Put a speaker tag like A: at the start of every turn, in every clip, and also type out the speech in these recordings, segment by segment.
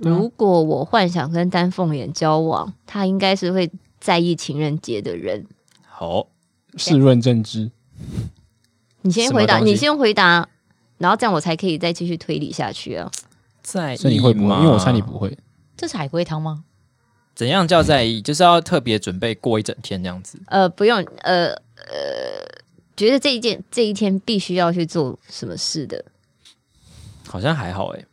A: 如果我幻想跟丹凤眼交往，他应该是会在意情人节的人。
B: 好，
C: 试论正知。
A: 你先回答，你先回答，然后这样我才可以再继续推理下去啊。
B: 在意
C: 所以你会不会？因为我猜你不会。
D: 这是海龟汤吗？
B: 怎样叫在意？就是要特别准备过一整天这样子。
A: 呃，不用，呃呃，觉得这一件这一天必须要去做什么事的，
B: 好像还好哎、欸。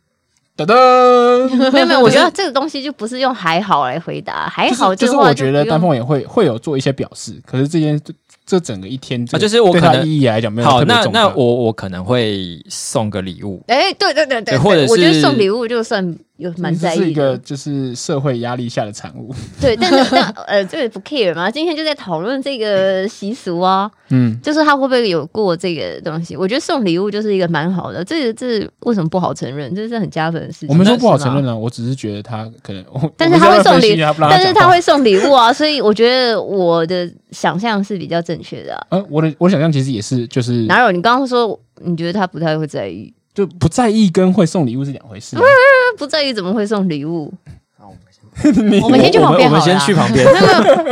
C: 噔噔，
A: 没有没有，我觉得这个东西就不是用还好来回答，还好
C: 就是我觉得丹凤也会会有做一些表示，可是这件这整个一天啊，
B: 就是我可能
C: 意义来讲没有
B: 好，那那我我可能会送个礼物，
A: 哎，对对对对，
B: 或者是
A: 我觉得送礼物就算有蛮在意，
C: 是一个就是社会压力下的产物。
A: 对，但是但呃，这个不 care 嘛，今天就在讨论这个习俗啊，
C: 嗯，
A: 就是他会不会有过这个东西？我觉得送礼物就是一个蛮好的，这个这为什么不好承认？这是很加分的事情。
C: 我们说不好承认啊，我只是觉得他可能，
A: 但是他会送礼，但是他会送礼物啊，所以我觉得我的想象是比较正确的。
C: 呃，我的我想象其实也是，就是
A: 哪有？你刚刚说你觉得他不太会在意，
C: 就不在意跟会送礼物是两回事。
A: 不在意怎么会送礼物？
D: 我们先去旁边，
B: 我们先去旁
A: 边。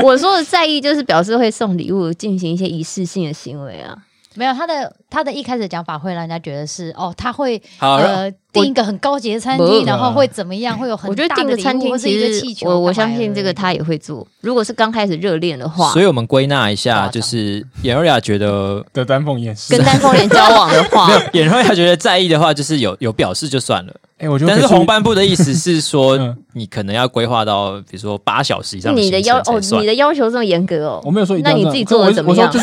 A: 我说的在意就是表示会送礼物，进行一些仪式性的行为啊。
D: 没有，他的他的一开始讲法会让人家觉得是哦，他会
B: 好
D: 呃订一个很高级的餐厅，然后会怎么样？会有很
A: 我觉得订个餐厅其实我我相信这个他也会做。如果是刚开始热恋的话，
B: 所以我们归纳一下，就是颜若雅觉得
C: 的丹凤眼
A: 跟丹凤眼 交往的话，
B: 演若雅觉得在意的话，就是有有表示就算了。
C: 哎，我觉得
B: 但是红斑部的意思是说，你可能要规划到比如说八小时以上。
A: 你的要哦，你的要求这么严格哦？
C: 我没有说，
A: 那你自己做的怎么样？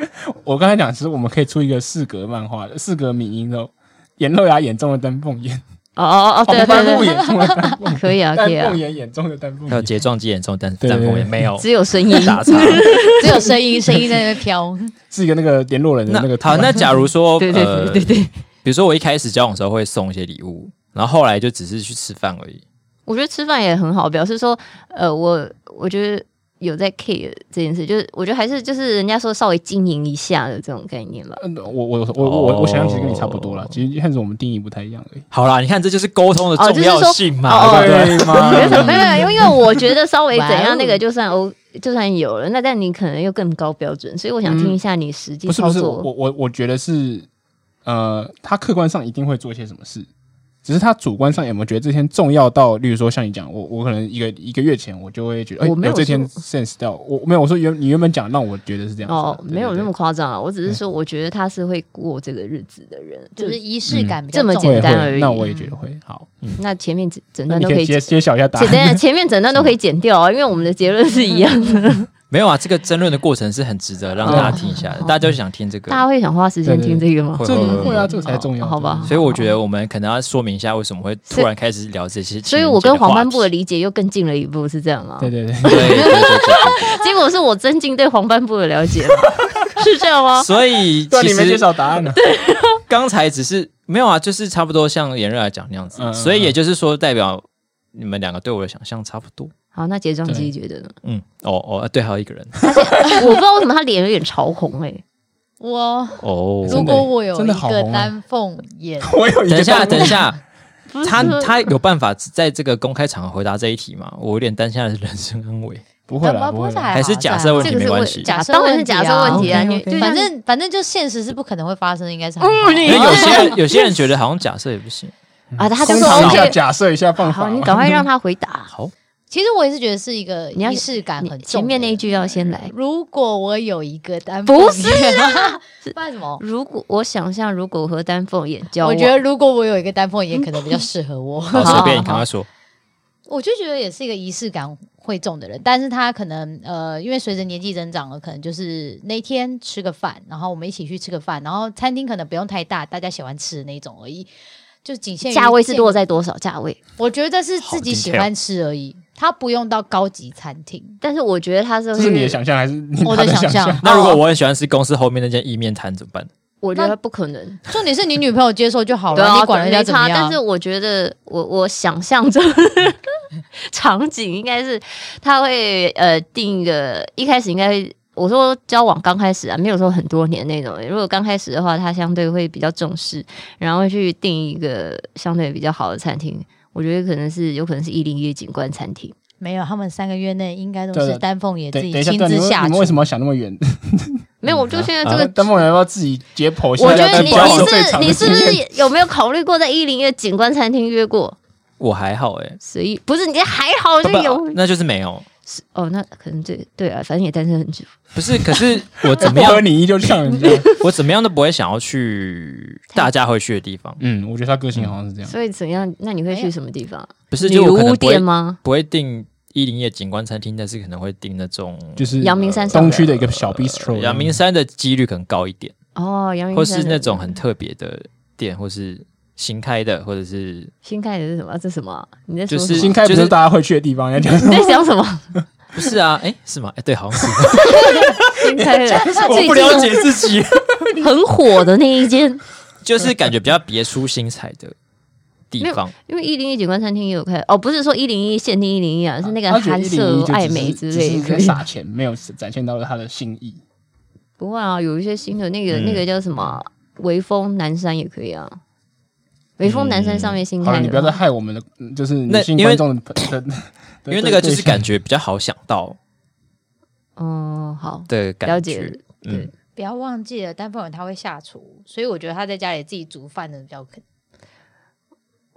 C: 我刚才讲，其实我们可以出一个四格漫画的四格迷音哦，颜露雅眼中的丹凤眼，
A: 哦哦哦，对对对，
C: 眼中的丹凤
A: 可以啊，可以啊，
C: 丹凤眼眼中的丹凤眼，
B: 还有睫状肌眼中的丹丹凤眼没有，
A: 只有声音。
B: 打岔，
D: 只有声音，声音在那边飘，
C: 是一个那个联络人的那个。
B: 好，那假如说，
A: 对对对对对，
B: 比如说我一开始交往的时候会送一些礼物，然后后来就只是去吃饭而已。
A: 我觉得吃饭也很好，表示说，呃，我我觉得。有在 care 这件事，就是我觉得还是就是人家说稍微经营一下的这种概念吧。
C: 嗯，我我我我我想象其实跟你差不多了，其实看着我们定义不太一样而已。
B: 好啦，你看这就是沟通的重要性嘛，
A: 哦就是、
B: 对吗？
A: 没有没有，因为我觉得稍微怎样 那个就算哦，就算有了，那但你可能又更高标准，所以我想听一下你实际操作。
C: 嗯、不是不是，我我我觉得是呃，他客观上一定会做一些什么事。只是他主观上有没有觉得这天重要到，例如说像你讲，我我可能一个一个月前我就会觉得，哎，我没有这天 sense 到，我没有我说原你原本讲让我觉得是这样
A: 哦，没有那么夸张啊，我只是说我觉得他是会过这个日子的人，
D: 就是仪式感比较
A: 这么简单而已。
C: 那我也觉得会好，
A: 那 前面整段都可以
C: 揭揭晓一下答案，
A: 前面整段都可以剪掉啊，因为我们的结论是一样的。
B: 没有啊，这个争论的过程是很值得让大家听一下的，大家就想听这个，
A: 大家会想花时间听这个吗？
C: 这个会啊，这个才重要，
A: 好吧？
B: 所以我觉得我们可能要说明一下为什么会突然开始聊这些。
A: 所以我跟黄斑部的理解又更近了一步，是这样吗？
C: 对对对
B: 对对对。
A: 结果是我增进对黄斑部的了解，是这样吗？
B: 所以其
C: 实介绍答案呢。
A: 对，
B: 刚才只是没有啊，就是差不多像炎热来讲那样子，所以也就是说代表你们两个对我的想象差不多。
A: 好，那睫状肌觉得呢？
B: 嗯，哦哦，对，还有一个人，
A: 我不知道为什么他脸有点潮红哎。
D: 我
B: 哦，
D: 如果我有一个丹凤眼，
C: 我有一个。
B: 等一下，等一下，他他有办法在这个公开场合回答这一题吗？我有点担心他的人身安危。
C: 不会啦，不会，
B: 还是假设问题没关系。
D: 假设
A: 当然是假设问题啊，你
D: 反正反正就现实是不可能会发生，应该是。
B: 因为有些人有些人觉得好像假设也不行
A: 啊，他就说 OK，
C: 假设一下放
A: 好，你赶快让他回答。
B: 好。
D: 其实我也是觉得是一个仪式感很重，
A: 前面那一句要先来。
D: 如果我有一个丹凤
A: 不是啊，
D: 不然什么？
A: 如果我想象，如果我和丹凤眼交往，
D: 我觉得如果我有一个丹凤眼，可能比较适合我。
B: 好，随便你赶快说。
D: 我就觉得也是一个仪式感会重的人，但是他可能呃，因为随着年纪增长了，可能就是那天吃个饭，然后我们一起去吃个饭，然后餐厅可能不用太大，大家喜欢吃的那种而已，就仅限于
A: 价位是落在多少价位？
D: 我觉得是自己喜欢吃而已。他不用到高级餐厅，但是我觉得他是
C: 这是你的想象还是
D: 我的想象？
B: 那如果我很喜欢吃公司后面那间意面摊怎么办？
A: 我觉得不可能。
D: 重点是你女朋友接受就好了，你管人家怎么样？
A: 但是我觉得我我想象中 场景应该是他会呃定一个，一开始应该我说交往刚开始啊，没有说很多年那种。如果刚开始的话，他相对会比较重视，然后会去订一个相对比较好的餐厅。我觉得可能是有可能是一零一景观餐厅。
D: 没有，他们三个月内应该都是丹凤眼自己亲自
C: 下厨。你们为什么要想那么远？
A: 没有，我就现在这个
C: 丹凤眼要不要自己解剖一下？
A: 我觉得你你是你是不是有没有考虑过在一零一景观餐厅约过？
B: 我还好哎，
A: 所以不是你还好就有，
B: 那就是没有。
A: 是哦，那可能对对啊，反正也单身很久。
B: 不是，可是我怎么样？
C: 你依旧像人家，
B: 我怎么样都不会想要去大家会去的地方。
C: 嗯，我觉得他个性好像是这样。
A: 所以怎样？那你会去什么地方？
B: 不是，就我可能不会吗？不会订一零一景观餐厅，但是可能会订那种
C: 就是
A: 阳明山
C: 东区的一个小 bistro。
B: 阳明山的几率可能高一点
A: 哦，阳明山
B: 或是那种很特别的店，或是新开的，或者是
A: 新开的是什么？这是什么？你在说
B: 就是
C: 新开，不是大家会去的地方？你在
A: 讲 什么？
B: 不是啊，哎，是吗？哎，对，好像是。
A: 新开的，
B: 我不了解自己。
A: 很火的那一间，
B: 就是感觉比较别出心裁的地方。
A: 因为一零一景观餐厅也有开哦，不是说一零一限定一零一啊，是那个韩舍爱美之类的，
C: 撒钱没有展现到他的心意。
A: 不会啊，有一些新的那个那个叫什么微风南山也可以啊。微风南山上面新开的，
C: 你不要再害我们的，就是女性观众的。
B: 因为那个就是感觉比较好想到，
A: 嗯，好
B: 对，
A: 了解，对，
D: 不要忘记了，丹凤眼他会下厨，所以我觉得他在家里自己煮饭的比较可。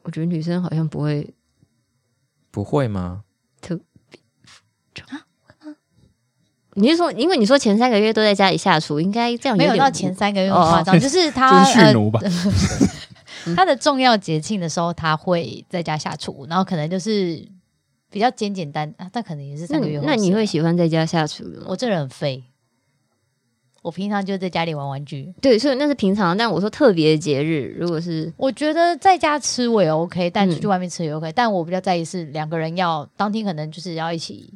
A: 我觉得女生好像不会，
B: 不会吗？特别
A: 啊？你是说，因为你说前三个月都在家里下厨，应该这样
D: 没有到前三个月夸张，就是他
C: 蓄奴吧。
D: 他的重要节庆的时候，他会在家下厨，然后可能就是。比较简简单啊，但可能也是三个月后。
A: 那你会喜欢在家下厨吗？
D: 我这人很废，我平常就在家里玩玩具。
A: 对，所以那是平常。但我说特别的节日，如果是
D: 我觉得在家吃我也 OK，但出去外面吃也 OK，嗯。但我比较在意是两个人要当天可能就是要一起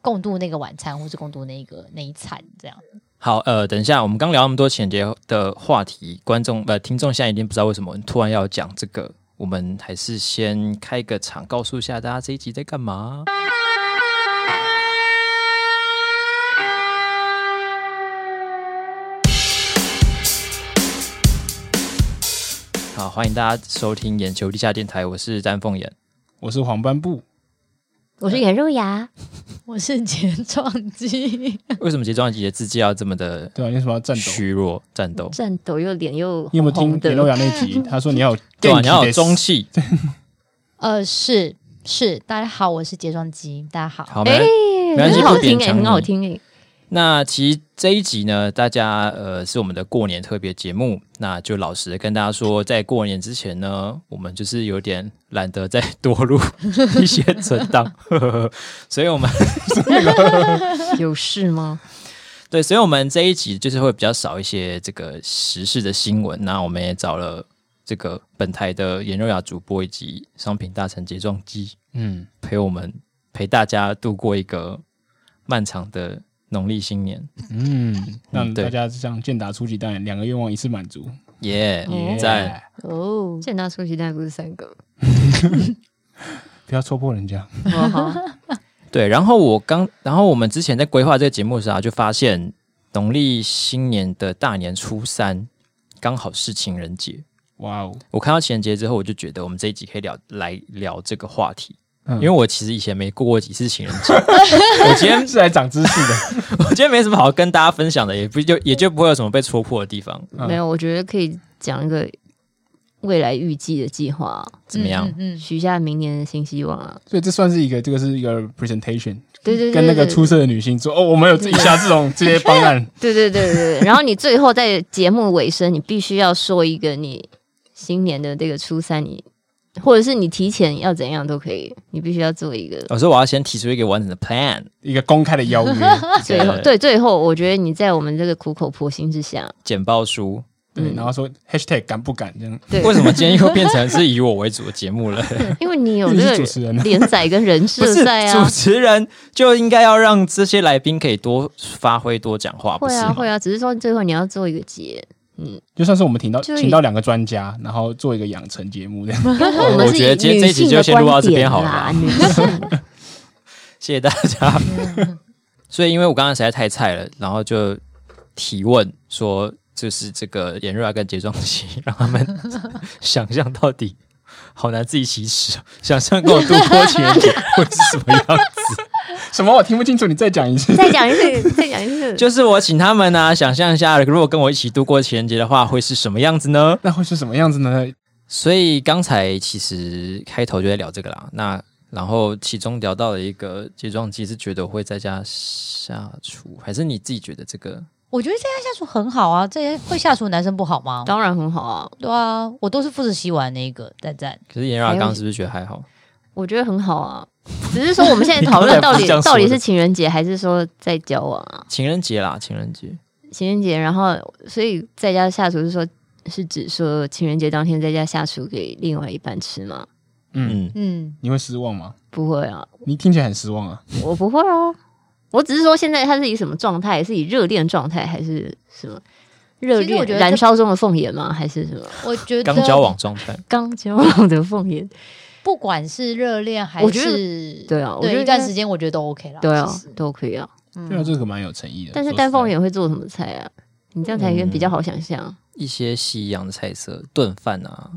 D: 共度那个晚餐，或是共度那个那一餐这样。
B: 好，呃，等一下，我们刚聊那么多情人节的话题，观众呃听众现在一定不知道为什么突然要讲这个。我们还是先开个场，告诉一下大家这一集在干嘛。好，欢迎大家收听眼球地下电台，我是丹凤眼，
C: 我是黄斑部，
A: 我是颜如雅。
D: 我是睫状肌，
B: 为什么睫状肌的字迹要这么的？
C: 对啊，为什么要战斗？
B: 虚弱战斗，
A: 战斗又脸又……
C: 你有没有听颜如雅那集？他说你要
B: 对啊，你要有中气。
D: 呃，是是，大家好，我是睫状肌，大家好。
B: 好，没没关系，
A: 很好听诶，很好听诶。
B: 那其实这一集呢，大家呃是我们的过年特别节目，那就老实的跟大家说，在过年之前呢，我们就是有点懒得再多录 一些存档，所以我们
A: 有事吗？
B: 对，所以我们这一集就是会比较少一些这个时事的新闻。那我们也找了这个本台的颜若雅主播以及商品大臣睫状肌，嗯，陪我们陪大家度过一个漫长的。农历新年，
C: 嗯，让大家这样健达出奇蛋，两个愿望一次满足，
B: 耶，在
A: 哦！健达出奇蛋不是三个，
C: 不要戳破人家。
B: 对，然后我刚，然后我们之前在规划这个节目的时候，就发现农历新年的大年初三刚好是情人节。哇哦！我看到情人节之后，我就觉得我们这一集可以聊来聊这个话题。因为我其实以前没过过几次情人节，我今天
C: 是来长知识的。
B: 我今天没什么好跟大家分享的，也不就也就不会有什么被戳破的地方。
A: 嗯、没有，我觉得可以讲一个未来预计的计划，
B: 怎么样？
A: 嗯，许、嗯、下明年的新希望啊。
C: 所以这算是一个，这个是一个 presentation，
A: 对 对，对，对，对，
C: 跟那个出色的女性说哦，我们有以下这种这些方案。
A: 对对对对对，然后你最后在节目尾声，你必须要说一个你新年的这个初三你。或者是你提前要怎样都可以，你必须要做一个。
B: 我说我要先提出一个完整的 plan，
C: 一个公开的邀约。
A: 最后，对，最后我觉得你在我们这个苦口婆心之下，
B: 简报书，
C: 对，然后说 hashtag 敢不敢这样。
A: 对，
B: 为什么今天又变成是以我为主的节目了？
A: 因为你有这个 连载跟人设在啊。
B: 主持人就应该要让这些来宾可以多发挥、多讲话。
A: 会啊，会啊，只是说最后你要做一个结。嗯，
C: 就算是我们请到请到两个专家，然后做一个养成节目这样。
B: 我觉得今天这一集就先录到这边好了。谢谢大家。所以因为我刚刚实在太菜了，然后就提问说，就是这个炎热跟睫状肌，让他们想象到底好难自己启齿，想象跟我度过情人节会是什么样子？
C: 什么？我听不清楚，你再讲一次。
A: 再讲一次，再讲一次。
B: 就是我请他们呢、啊，想象一下，如果跟我一起度过情人节的话，会是什么样子呢？
C: 那会是什么样子呢？
B: 所以刚才其实开头就在聊这个啦。那然后其中聊到了一个睫状肌，是觉得会在家下厨，还是你自己觉得这个？
D: 我觉得在家下厨很好啊，这些会下厨的男生不好吗？
A: 当然很好啊，
D: 对啊，我都是负责洗碗那一个，赞赞。
B: 可是炎亚刚是不是觉得还好？
A: 我觉得很好啊，只是说我们现在讨论到底 到底是情人节还是说在交往啊？
B: 情人节啦，情人节，
A: 情人节，然后所以在家下厨是说，是指说情人节当天在家下厨给另外一半吃吗？
C: 嗯嗯，你会失望吗？
A: 不会啊，
C: 你听起来很失望啊。
A: 我不会啊，我只是说现在他是以什么状态？是以热恋状态还是什么热恋燃烧中的凤眼吗？还是什么？
D: 我觉得
B: 刚交往状态，
A: 刚交往的凤眼，
D: 不管是热恋还是
A: 对啊，
D: 对一段时间我觉得都 OK 了，
A: 对啊，都可以啊。
C: 对啊，这个蛮有诚意的。
A: 但是丹凤眼会做什么菜啊？你这样才比较好想象。
B: 一些西洋的菜色，炖饭啊。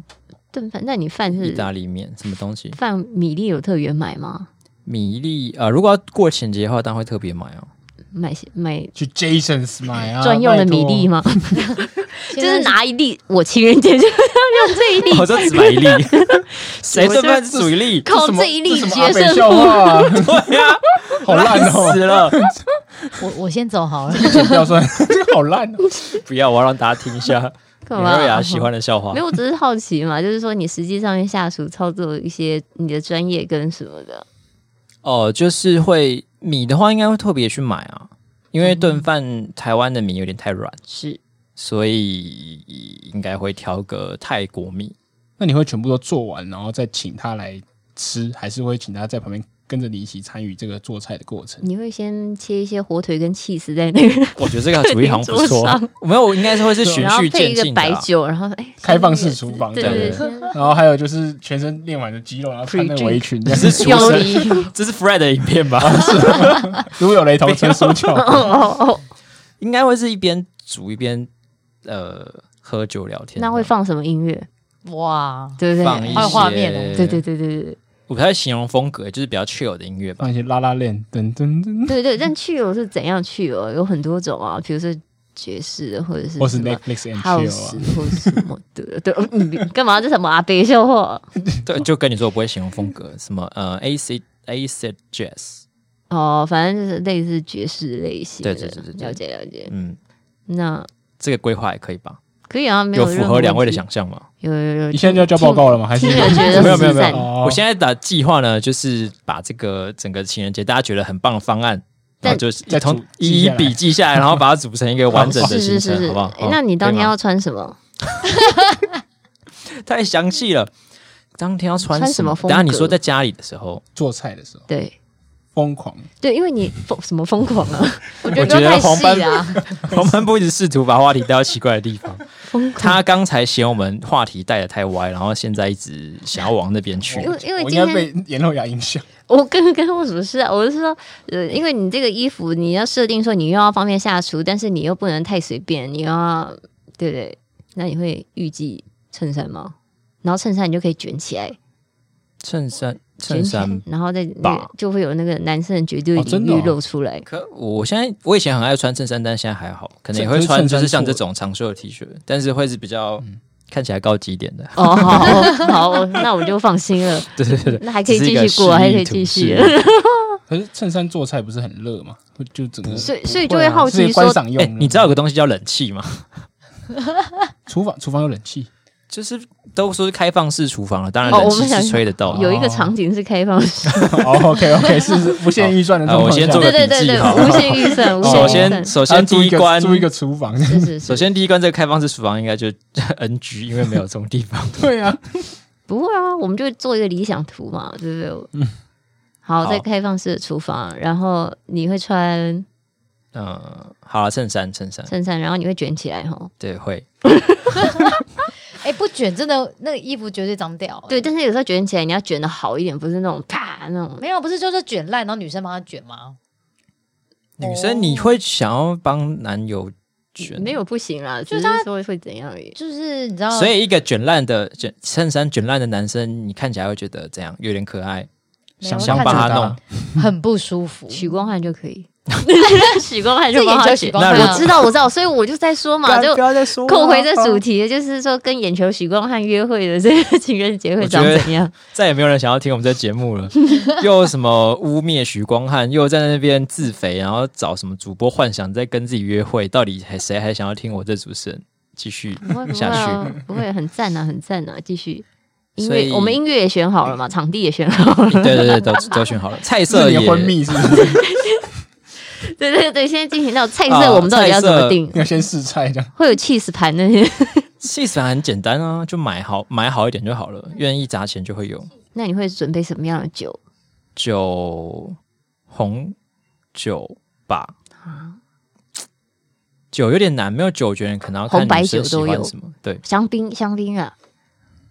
A: 炖饭？那你饭是
B: 意大利面？什么东西？
A: 饭米粒有特别买吗？
B: 米粒啊、呃，如果要过情人节的话，当然会特别买哦。
A: 买买
C: 去 Jasons 买啊，
A: 专用的米粒吗？就是拿一粒，我情人节就要 用这一粒。
B: 我说只买一粒，谁炖饭只煮一粒？
A: 靠这一粒决胜
C: 笑话。
B: 对呀，
C: 好烂
B: 死了。
D: 我我先走好了，
C: 不要说这个好烂哦。
B: 不要，我要让大家听一下。干嘛？瑞亚喜欢的笑话。
A: 没有，我只是好奇嘛，就是说你实际上面下属操作一些你的专业跟什么的。
B: 哦，就是会米的话，应该会特别去买啊，因为炖饭台湾的米有点太软，
A: 是，
B: 所以应该会挑个泰国米。
C: 那你会全部都做完，然后再请他来吃，还是会请他在旁边？跟着你一起参与这个做菜的过程，
A: 你会先切一些火腿跟气丝在那个。
B: 我觉得这个主意好像不错。没有，我应该是会是循序渐进的。配一个
A: 白酒，然后哎，
C: 开放式厨房，对对对。然后还有就是全身练完的肌肉，然后穿那个围裙，这
B: 是厨神。这是 Fred 的影片吧？
C: 如果有雷同，请苏救。
B: 应该会是一边煮一边呃喝酒聊天。
A: 那会放什么音乐？哇，对不对？
B: 放一些
D: 画面，
A: 对对对对对。
B: 我不太形容风格，就是比较 chill 的音乐吧，
C: 放一些拉拉链，噔噔噔。
A: 对对，但 chill 是怎样 chill？有很多种啊，比如说爵士的，或者是
C: 或是 Netflix and chill 啊，
A: 或者什么的。对，你干嘛？这什么啊？别笑话？
B: 对，就跟你说，我不会形容风格，什么呃，acid acid jazz。
A: 哦，反正就是类似爵士类型。
B: 对对对对，
A: 了解了解。
B: 嗯，
A: 那
B: 这个规划也可以吧？
A: 可以啊，没，有
B: 符合两位的想象吗？
A: 有有有，
C: 你现在就要交报告了吗？还是没
B: 有没有没有？我现在的计划呢，就是把这个整个情人节大家觉得很棒的方案，然后就是再从一一笔记下来，然后把它组成一个完整的行程，好不好？
A: 那你当天要穿什么？
B: 太详细了。当天要穿什么？等下你说在家里的时候
C: 做菜的时候，
A: 对。
C: 疯狂，
A: 对，因为你疯什么疯狂 啊？
B: 我觉得黄斑啊，黄斑不一直试图把话题带到奇怪的地方。他刚才嫌我们话题带的太歪，然后现在一直想要往那边去。
A: 因为因为
C: 今天被颜露雅影响。
A: 我跟跟我什么事啊？我是说，呃，因为你这个衣服你要设定说你又要方便下厨，但是你又不能太随便，你要对不对？那你会预计衬衫吗？然后衬衫你就可以卷起来，
B: 衬衫。衬衫，
A: 然后再就会有那个男生的绝对领域露出来。
B: 可我现在我以前很爱穿衬衫，但现在还好，可能也会穿，就是像这种长袖的 T 恤，但是会是比较看起来高级一点的。
A: 哦，好，好，那我就放心了。
B: 对对对，
A: 那还可以继续过，还可以继续。
C: 可是衬衫做菜不是很热吗？就整个，
A: 所以所以就会好奇说，
C: 哎，
B: 你知道有个东西叫冷气吗？
C: 厨房厨房有冷气。
B: 就是都说是开放式厨房了，当然冷气是吹得到。
A: 有一个场景是开放式。
C: 哦，OK OK，是无限预算的。
B: 我先做个笔记哈。
A: 无限预算。
B: 首先，首先第一关
C: 租一个厨房。
A: 是是。
B: 首先第一关这个开放式厨房应该就 NG，因为没有这种地方。
C: 对啊。
A: 不会啊，我们就做一个理想图嘛，对不对？嗯。好，在开放式的厨房，然后你会穿，
B: 嗯，好了，衬衫，衬衫，
A: 衬衫，然后你会卷起来哈。
B: 对，会。
D: 哎，不卷真的那个衣服绝对脏掉。
A: 对，但是有时候卷起来，你要卷的好一点，不是那种啪那种。
D: 没有，不是就是卷烂，然后女生帮他卷吗？
B: 女生你会想要帮男友卷？
A: 没有不行啦，就是他说会怎样而已。
D: 就是你知道，
B: 所以一个卷烂的卷衬衫卷烂的男生，你看起来会觉得怎样？有点可爱，想想帮他弄，
D: 很不舒服。
A: 许光汉就可以。许光汉就帮他选，
B: 我
A: 知道，我知道，所以我就在说嘛，就扣回这主题，就是说跟眼球许光汉约会的这个情人节会长怎样？
B: 再也没有人想要听我们这节目了，又什么污蔑许光汉，又在那边自肥，然后找什么主播幻想在跟自己约会，到底还谁还想要听我这主持人继续下去？
A: 不会很赞啊，很赞啊，继续。音乐，我们音乐也选好了嘛，场地也选好了，
B: 对对对，都都选好了，菜色也
C: 昏迷是不是？
A: 对对对，现在进行到菜色，我们到底要怎么定？
C: 要先试菜这样。
A: 会有起司盘那些，
B: 起司盘很简单啊，就买好买好一点就好了，愿意砸钱就会有。
A: 那你会准备什么样的酒？
B: 酒，红酒吧。啊，酒有点难，没有酒觉得可能要看
A: 红白酒都有
B: 什么？对，
A: 香槟香槟啊，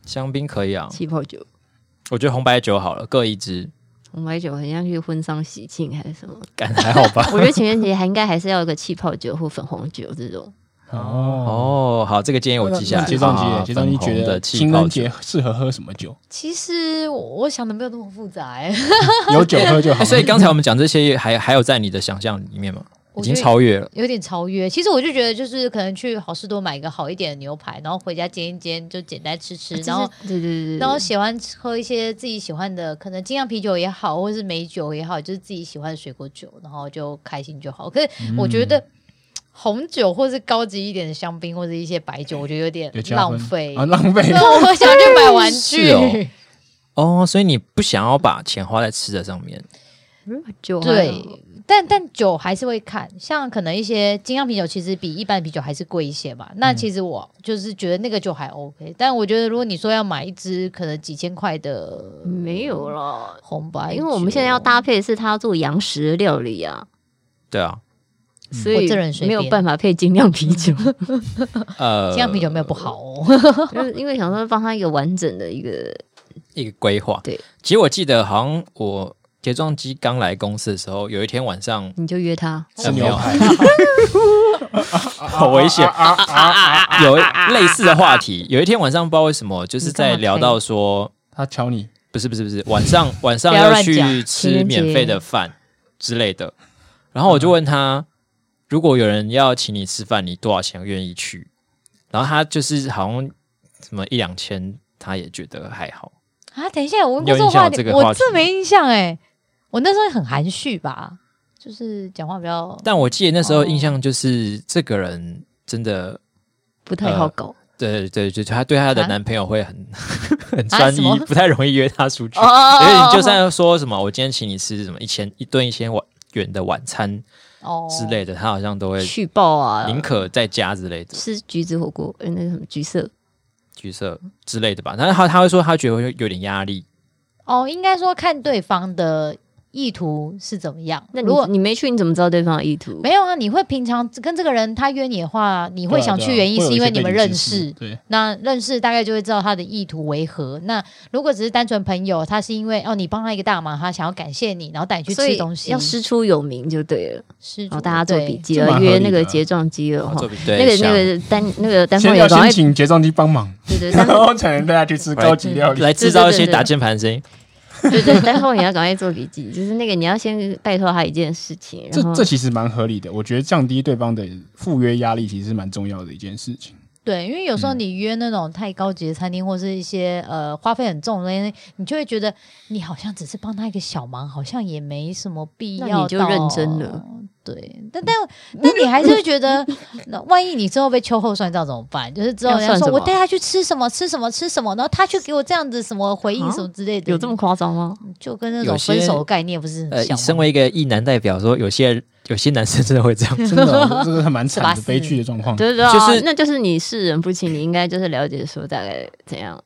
B: 香槟可以啊，
A: 气泡酒，
B: 我觉得红白酒好了，各一支。
A: 红白酒很像去婚丧喜庆还是什么？
B: 感还好吧？
A: 我觉得情人节还应该还是要一个气泡酒或粉红酒这种。
B: 哦哦，好，这个建议我记下来。
C: 结账机，结账你觉得情人节适合喝什么酒？
D: 其实我想的没有那么复杂哎，
C: 有酒喝就好。
B: 所以刚才我们讲这些，还还有在你的想象里面吗？已经超越了，
D: 有点超越。其实我就觉得，就是可能去好事多买一个好一点的牛排，然后回家煎一煎，就简单吃吃。然后，
A: 对对对，
D: 然后喜欢喝一些自己喜欢的，可能精酿啤酒也好，或者是美酒也好，就是自己喜欢的水果酒，然后就开心就好。可是我觉得红酒或是高级一点的香槟或者一些白酒，我觉得有点浪费
C: 啊，浪费。
D: 我想去买玩 具
B: 哦，所以你不想要把钱花在吃的上面？
A: 酒
D: 对。但但酒还是会看，像可能一些精酿啤酒，其实比一般的啤酒还是贵一些嘛。那其实我就是觉得那个酒还 OK，但我觉得如果你说要买一支可能几千块的，
A: 没有了
D: 红白，
A: 因为我们现在要搭配的是他要做洋食料理啊。
B: 对啊，
A: 所以没有办法配精酿啤酒。
B: 呃，
D: 精酿啤酒没有不好哦，
A: 就是因为想说帮他一个完整的一个
B: 一个规划。
A: 对，
B: 其实我记得好像我。睫状肌刚来公司的时候，有一天晚上
A: 你就约他
C: 吃牛排，
B: 好危险！有类似的话题，有一天晚上不知道为什么，就是在聊到说
C: 他敲你，
B: 不是不是不是，晚上晚上要去吃免费的饭之类的，然后我就问他，如果有人要请你吃饭，你多少钱愿意去？然后他就是好像什么一两千，他也觉得还好
D: 啊。等一下，我问过这个话题，我这没印象哎。我那时候很含蓄吧，就是讲话比较。
B: 但我记得那时候印象就是这个人真的
A: 不太好搞。
B: 对对，就他对他的男朋友会很 很专一，不太容易约他出去。所以你就算说什么，我今天请你吃什么一千一顿一千元的晚餐哦之类的，他好像都会
A: 去报啊，
B: 宁可在家之类的
A: 吃橘子火锅，呃，那个什么橘色
B: 橘色之类的吧。但是他他会说他觉得会有点压力。
D: 哦，应该说看对方的。意图是怎么样？
A: 那如果你没去，你怎么知道对方的意图？
D: 没有啊，你会平常跟这个人他约你的话，你会想去原因是因为你们认识。对，那认识大概就会知道他的意图为何。那如果只是单纯朋友，他是因为哦，你帮他一个大忙，他想要感谢你，然后带你去吃东西，
A: 要师出有名就对了。
D: 师
A: 出，大家做笔记了，约那个睫状肌了哈。那个那个单那个单方
C: 要先请睫状肌帮忙，
A: 对对，
C: 然后才能带他去吃高级料理，
B: 来制造一些打键盘声音。
A: 对 对，待会你要赶快做笔记，就是那个你要先拜托他一件事情。
C: 这这其实蛮合理的，我觉得降低对方的赴约压力其实是蛮重要的一件事情。
D: 对，因为有时候你约那种太高级的餐厅，或是一些呃花费很重的，你就会觉得你好像只是帮他一个小忙，好像也没什么必要，
A: 你就认真了。
D: 对，但但但你还是会觉得，那万一你之后被秋后算账怎么办？就是之后人家说我带他去吃什么吃什么吃什么，然后他却给我这样子什么回应什么之类的，
A: 有这么夸张吗？
D: 就跟那种分手的概念不是很像？
B: 身为一个异男代表，说有些有些男生真的会这样，
C: 真的，这个还蛮惨的悲剧的状况。
A: 对对，就是那就是你是人不清，你应该就是了解说大概怎样。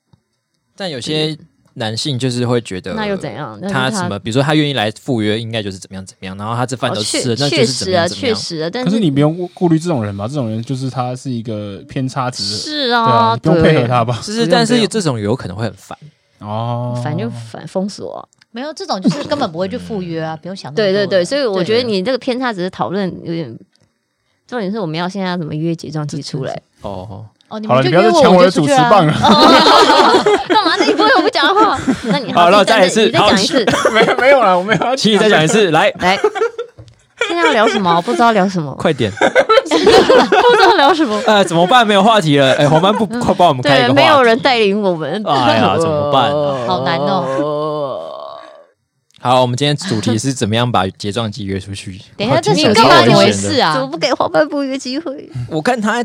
B: 但有些。男性就是会觉得，
A: 那又怎样？
B: 他什么？比如说他愿意来赴约，应该就是怎么样怎么样。然后他这饭都吃了，那就是怎么样怎么样。确实啊，确实啊。但是，
C: 可是你不用顾虑这种人吧？这种人就是他是一个偏差值，
A: 是啊，
C: 不用配合他吧？
B: 就是，但是这种有可能会很烦。
A: 哦，烦就烦封锁，
D: 没有这种就是根本不会去赴约啊，不用想。
A: 对对对，所以我觉得你这个偏差只是讨论有点，重点是我们要现在要怎么约结账机出来
C: 哦。
D: 哦，你
C: 们就约我，我的主持棒了。干
A: 嘛？那你不会我不讲话？那你
B: 好了，再来一次，
A: 再讲一次。
C: 没有没有了，我没有。
B: 请你再讲一次，来
A: 来。现在要聊什么？不知道聊什么，
B: 快点。
A: 不知道聊什么？
B: 呃，怎么办？没有话题了。哎，黄斑部快帮我们开一个。
A: 没有人带领我们。
B: 哎呀，怎么办？
D: 好难哦。
B: 好，我们今天主题是怎么样把结状肌约出去？
D: 等一下，这是干嘛？你回事啊？
A: 怎么不给黄斑部一个机会？
B: 我看他。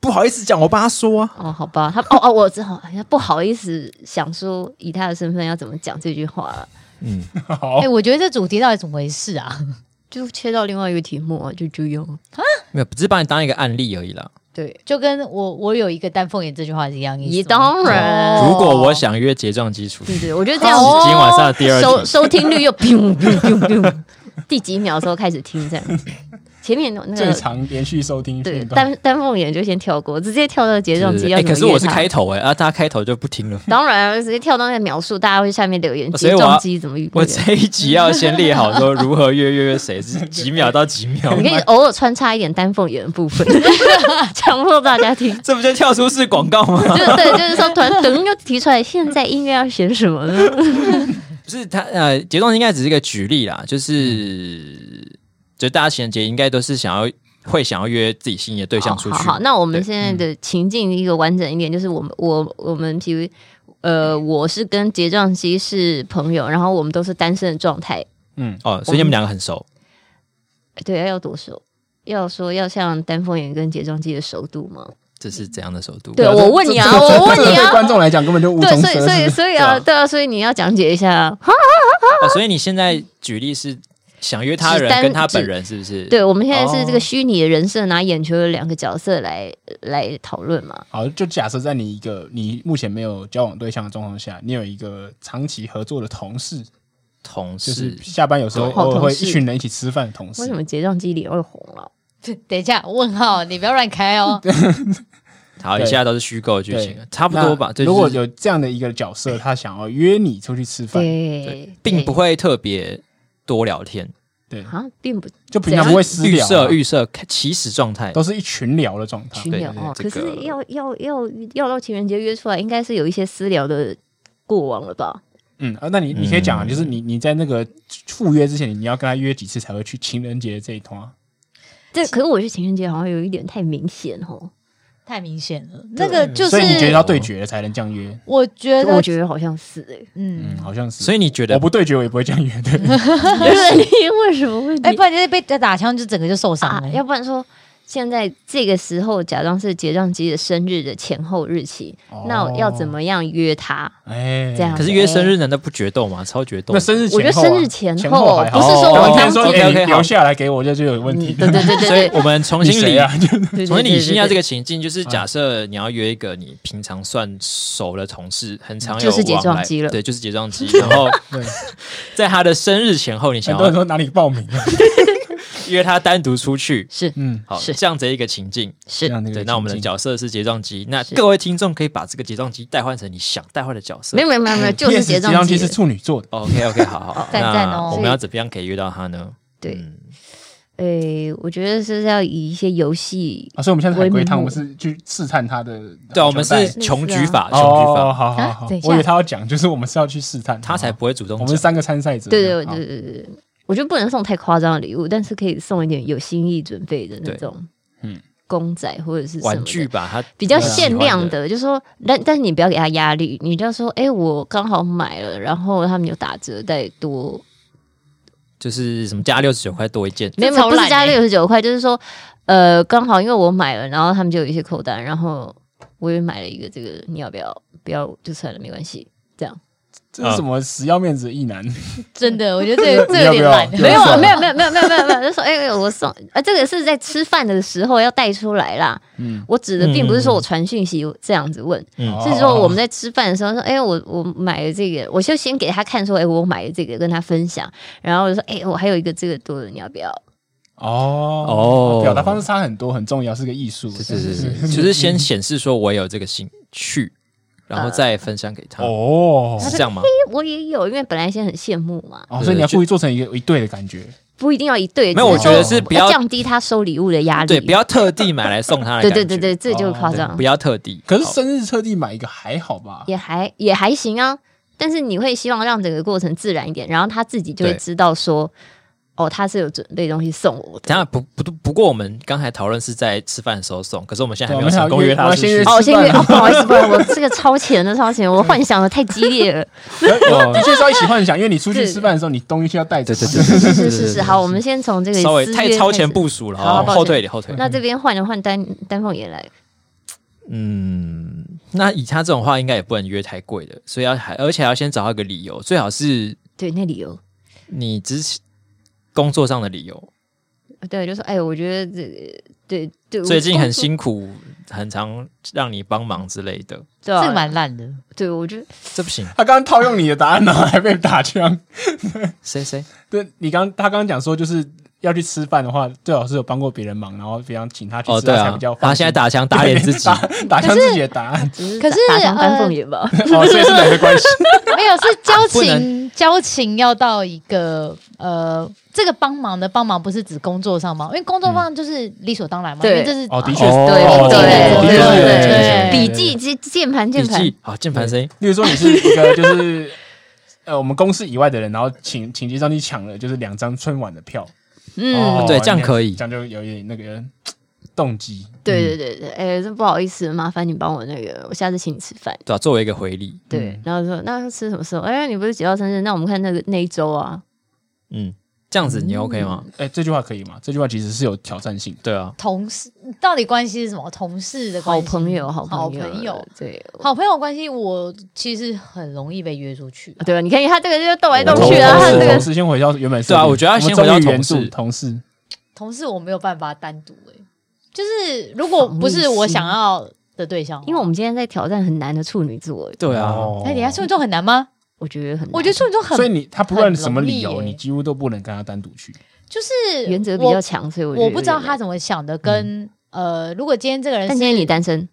B: 不好意思讲，我帮他说啊。
A: 哦，好吧，他哦哦，我只好不好意思想说，以他的身份要怎么讲这句话了。
C: 嗯，好。
D: 哎，我觉得这主题到底怎么回事啊？
A: 就切到另外一个题目啊，就就用啊，
B: 没有，只是把你当一个案例而已啦。
A: 对，
D: 就跟我我有一个丹凤眼这句话是一样意思。
A: 也当然，
B: 如果我想约结账基础，
A: 对对，我觉得这样
B: 今晚上的第二
A: 收收听率又第几秒的时候开始听这样子。前面那个
C: 最长连续收听
A: 对丹丹凤眼就先跳过，直接跳到结账机。
B: 哎，可是我是开头哎，啊，大家开头就不听了。
A: 当然，直接跳到那个描述，大家会下面留言结账机怎么预？
B: 我这一集要先列好说如何约约约谁是几秒到几秒。
A: 你可以偶尔穿插一点丹凤眼的部分，强迫大家听。
B: 这不就跳出式广告吗？
A: 就对，就是说突然等又提出来，现在音乐要选什么呢？
B: 不是他呃，结账机应该只是一个举例啦，就是就大家情人节应该都是想要。会想要约自己心仪的对象出去。
A: 好，好，那我们现在的情境一个完整一点，就是我们我我们比如呃，我是跟结账机是朋友，然后我们都是单身的状态。
B: 嗯，哦，所以你们两个很熟。
A: 对，要多熟？要说要像丹凤眼跟结账机的熟度吗？
B: 这是怎样的熟度？
A: 对，我问你啊，我问你啊，
C: 对观众来讲根本就无从
A: 对，所以所以所以啊，对啊，所以你要讲解一下。
B: 所以你现在举例是。想约他人跟他本人是不是？
A: 对，我们现在是这个虚拟的人设，拿眼球的两个角色来来讨论嘛。
C: 好，就假设在你一个你目前没有交往对象的状况下，你有一个长期合作的同事，
B: 同事
C: 就是下班有时候偶尔会一群人一起吃饭的同事。
A: 为什么结账机脸会红了？
D: 等一下，问号，你不要乱开哦。
B: 好，你现在都是虚构的剧情，差不多吧。
C: 如果有这样的一个角色，他想要约你出去吃饭，
A: 对，
B: 并不会特别。多聊天，
C: 对
A: 啊，并不
C: 就平常不会私聊，
B: 预设预设起始状态
C: 都是一群聊的状态，
A: 群聊哦。可是要要要要到情人节约出来，应该是有一些私聊的过往了吧？
C: 嗯啊，那你你可以讲啊，就是你你在那个赴约之前，你要跟他约几次才会去情人节这一趟？
A: 这可是我觉得情人节好像有一点太明显哦。
D: 太明显了，那个就是，所
C: 以你觉得要对决才能这样约？
D: 我觉得，
A: 我觉得好像是哎，
C: 嗯，好像是。
B: 所以你觉得
C: 我不对决，我也不会这样约，对？
A: 对为什么会？
D: 哎，不然就是被打枪，就整个就受伤了。
A: 要不然说。现在这个时候假装是结账机的生日的前后日期，那要怎么样约他？哎，这样。
B: 可是约生日难道不决斗吗？超决斗。
C: 那生日，
A: 我觉得生日前后不是说我
C: 当天说 OK 留下来给我，就就有问题。
A: 对对对对。
B: 所以我们重新理啊，重新理清一下这个情境，就是假设你要约一个你平常算熟的同事，很常有，
A: 就是结账机了。
B: 对，就是结账机。然后在他的生日前后，你想要
C: 说哪里报名？
B: 约他单独出去
A: 是，
B: 嗯，好，是这样子一个情境
A: 是，
B: 对。那我们的角色是结账机，那各位听众可以把这个结账机代换成你想代换的角色。
A: 没有没有没有没有，就是结账机
C: 是处女座的。
B: OK OK，好好，
D: 赞赞哦。
B: 我们要怎么样可以约到他呢？
A: 对，诶，我觉得是要以一些游戏
C: 啊，所以我们现在海龟汤，我们是去试探他的。
B: 对，我们是穷举法，穷举法。
C: 好好好，我以为他要讲，就是我们是要去试探，
B: 他才不会主动。
C: 我们三个参赛者，
A: 对对对对对。我觉得不能送太夸张的礼物，但是可以送一点有心意准备的那种，嗯，公仔或者是
B: 玩具吧，它
A: 比较限量的，就是说，但但是你不要给他压力，你就要说，哎，我刚好买了，然后他们有打折，再多，
B: 就是什么加六十九块多一件，
A: 没有，不是加六十九块，就是说，呃，刚好因为我买了，然后他们就有一些扣单，然后我也买了一个这个，你要不要？不要就算了，没关系，
C: 这是什么死要面子的意男？
D: 真的，我觉得这个这有点懒。
A: 没有，没有，没有，没有，没有，没有，没有。就说，哎，我送啊，这个是在吃饭的时候要带出来啦。嗯，我指的并不是说我传讯息这样子问，是说我们在吃饭的时候说，哎，我我买了这个，我就先给他看说，哎，我买了这个，跟他分享，然后我就说，哎，我还有一个这个多的，你要不要？
C: 哦哦，表达方式差很多，很重要，是个艺术。
B: 是是是，就是先显示说我有这个兴趣。然后再分享给他。
C: 哦，
B: 是这样吗？
A: 我也有，因为本来先很羡慕嘛。
C: 哦，所以你要故意做成一个一对的感觉。
A: 不一定要一对，
B: 没有，我觉得是不要
A: 降低他收礼物的压力。
B: 对，不要特地买来送他。
A: 对对对对，这就夸张。
B: 不要特地，
C: 可是生日特地买一个还好吧？
A: 也还也还行啊，但是你会希望让整个过程自然一点，然后他自己就会知道说。哦，他是有准备东西送我的。
B: 等下不不不过我们刚才讨论是在吃饭的时候送，可是我们现在还没有成功约他
C: 出
B: 去。
A: 哦，先约，不好意思，不好意思，我这个超前的超前，我幻想的太激烈了。
C: 的确是要一起幻想，因为你出去吃饭的时候，你东西要带着。
B: 对对对，
A: 是是是是。好，我们先从这个
B: 稍微太超前部署了，好，后退一点，后退。
A: 那这边换了换丹丹凤也来。
B: 嗯，那以他这种话，应该也不能约太贵的，所以要还而且要先找到一个理由，最好是
A: 对那理由，
B: 你之前。工作上的理由，
A: 对，就说哎，我觉得这对对，
B: 最近很辛苦，很常让你帮忙之类的，
A: 对，这个蛮烂的。对，我觉得
B: 这不行。
C: 他刚刚套用你的答案呢，还被打枪。
B: 谁谁？
C: 对你刚他刚刚讲说，就是要去吃饭的话，最好是有帮过别人忙，然后比方请他去吃才比较。
B: 他现在打枪打脸自己，
C: 打枪自己的答案。
D: 可是
A: 打枪丹凤眼吧？
C: 哦，所以是两个关系？
D: 没有，是交情，交情要到一个呃。这个帮忙的帮忙不是指工作上吗？因为工作上就是理所当然嘛。对，这是
C: 哦，的确，
A: 对对对对
D: 对，
A: 笔记及键盘键盘，
B: 好键盘声音。
C: 例如说，你是一个就是呃，我们公司以外的人，然后请请街上去抢了，就是两张春晚的票。
B: 嗯，对，这样可以，
C: 这样就有一点那个动机。
A: 对对对对，哎，真不好意思，麻烦你帮我那个，我下次请你吃饭。
B: 对，作为一个回礼。
A: 对，然后说那吃什么时候？哎，你不是几号生日？那我们看那个那一周啊。
B: 嗯。这样子你 OK 吗？
C: 哎、这句话可以吗？这句话其实是有挑战性。
B: 对啊，
D: 同事到底关系是什么？同事的关系，
A: 好朋友，好朋友，
D: 好朋友
A: 对，
D: 好朋友关系，我其实很容易被约出去。
A: 对啊，你看他这个就动来动去啊，
C: 他
A: 这个
C: 同事先回到原本是
B: 对啊，我觉得他先回到同事，
C: 同事，
D: 同事我没有办法单独哎，就是如果不是我想要的对象，
A: 因为我们今天在挑战很难的处女座。
B: 对啊，
D: 哎，等下处女座很难吗？
A: 我觉得很，
D: 我觉得处女座很，
C: 所以你他不论什么理由，你几乎都不能跟他单独去。
D: 就是
A: 原则比较强，所以我
D: 我不知道他怎么想的。跟呃，如果今天这个人，
A: 但今天你单身，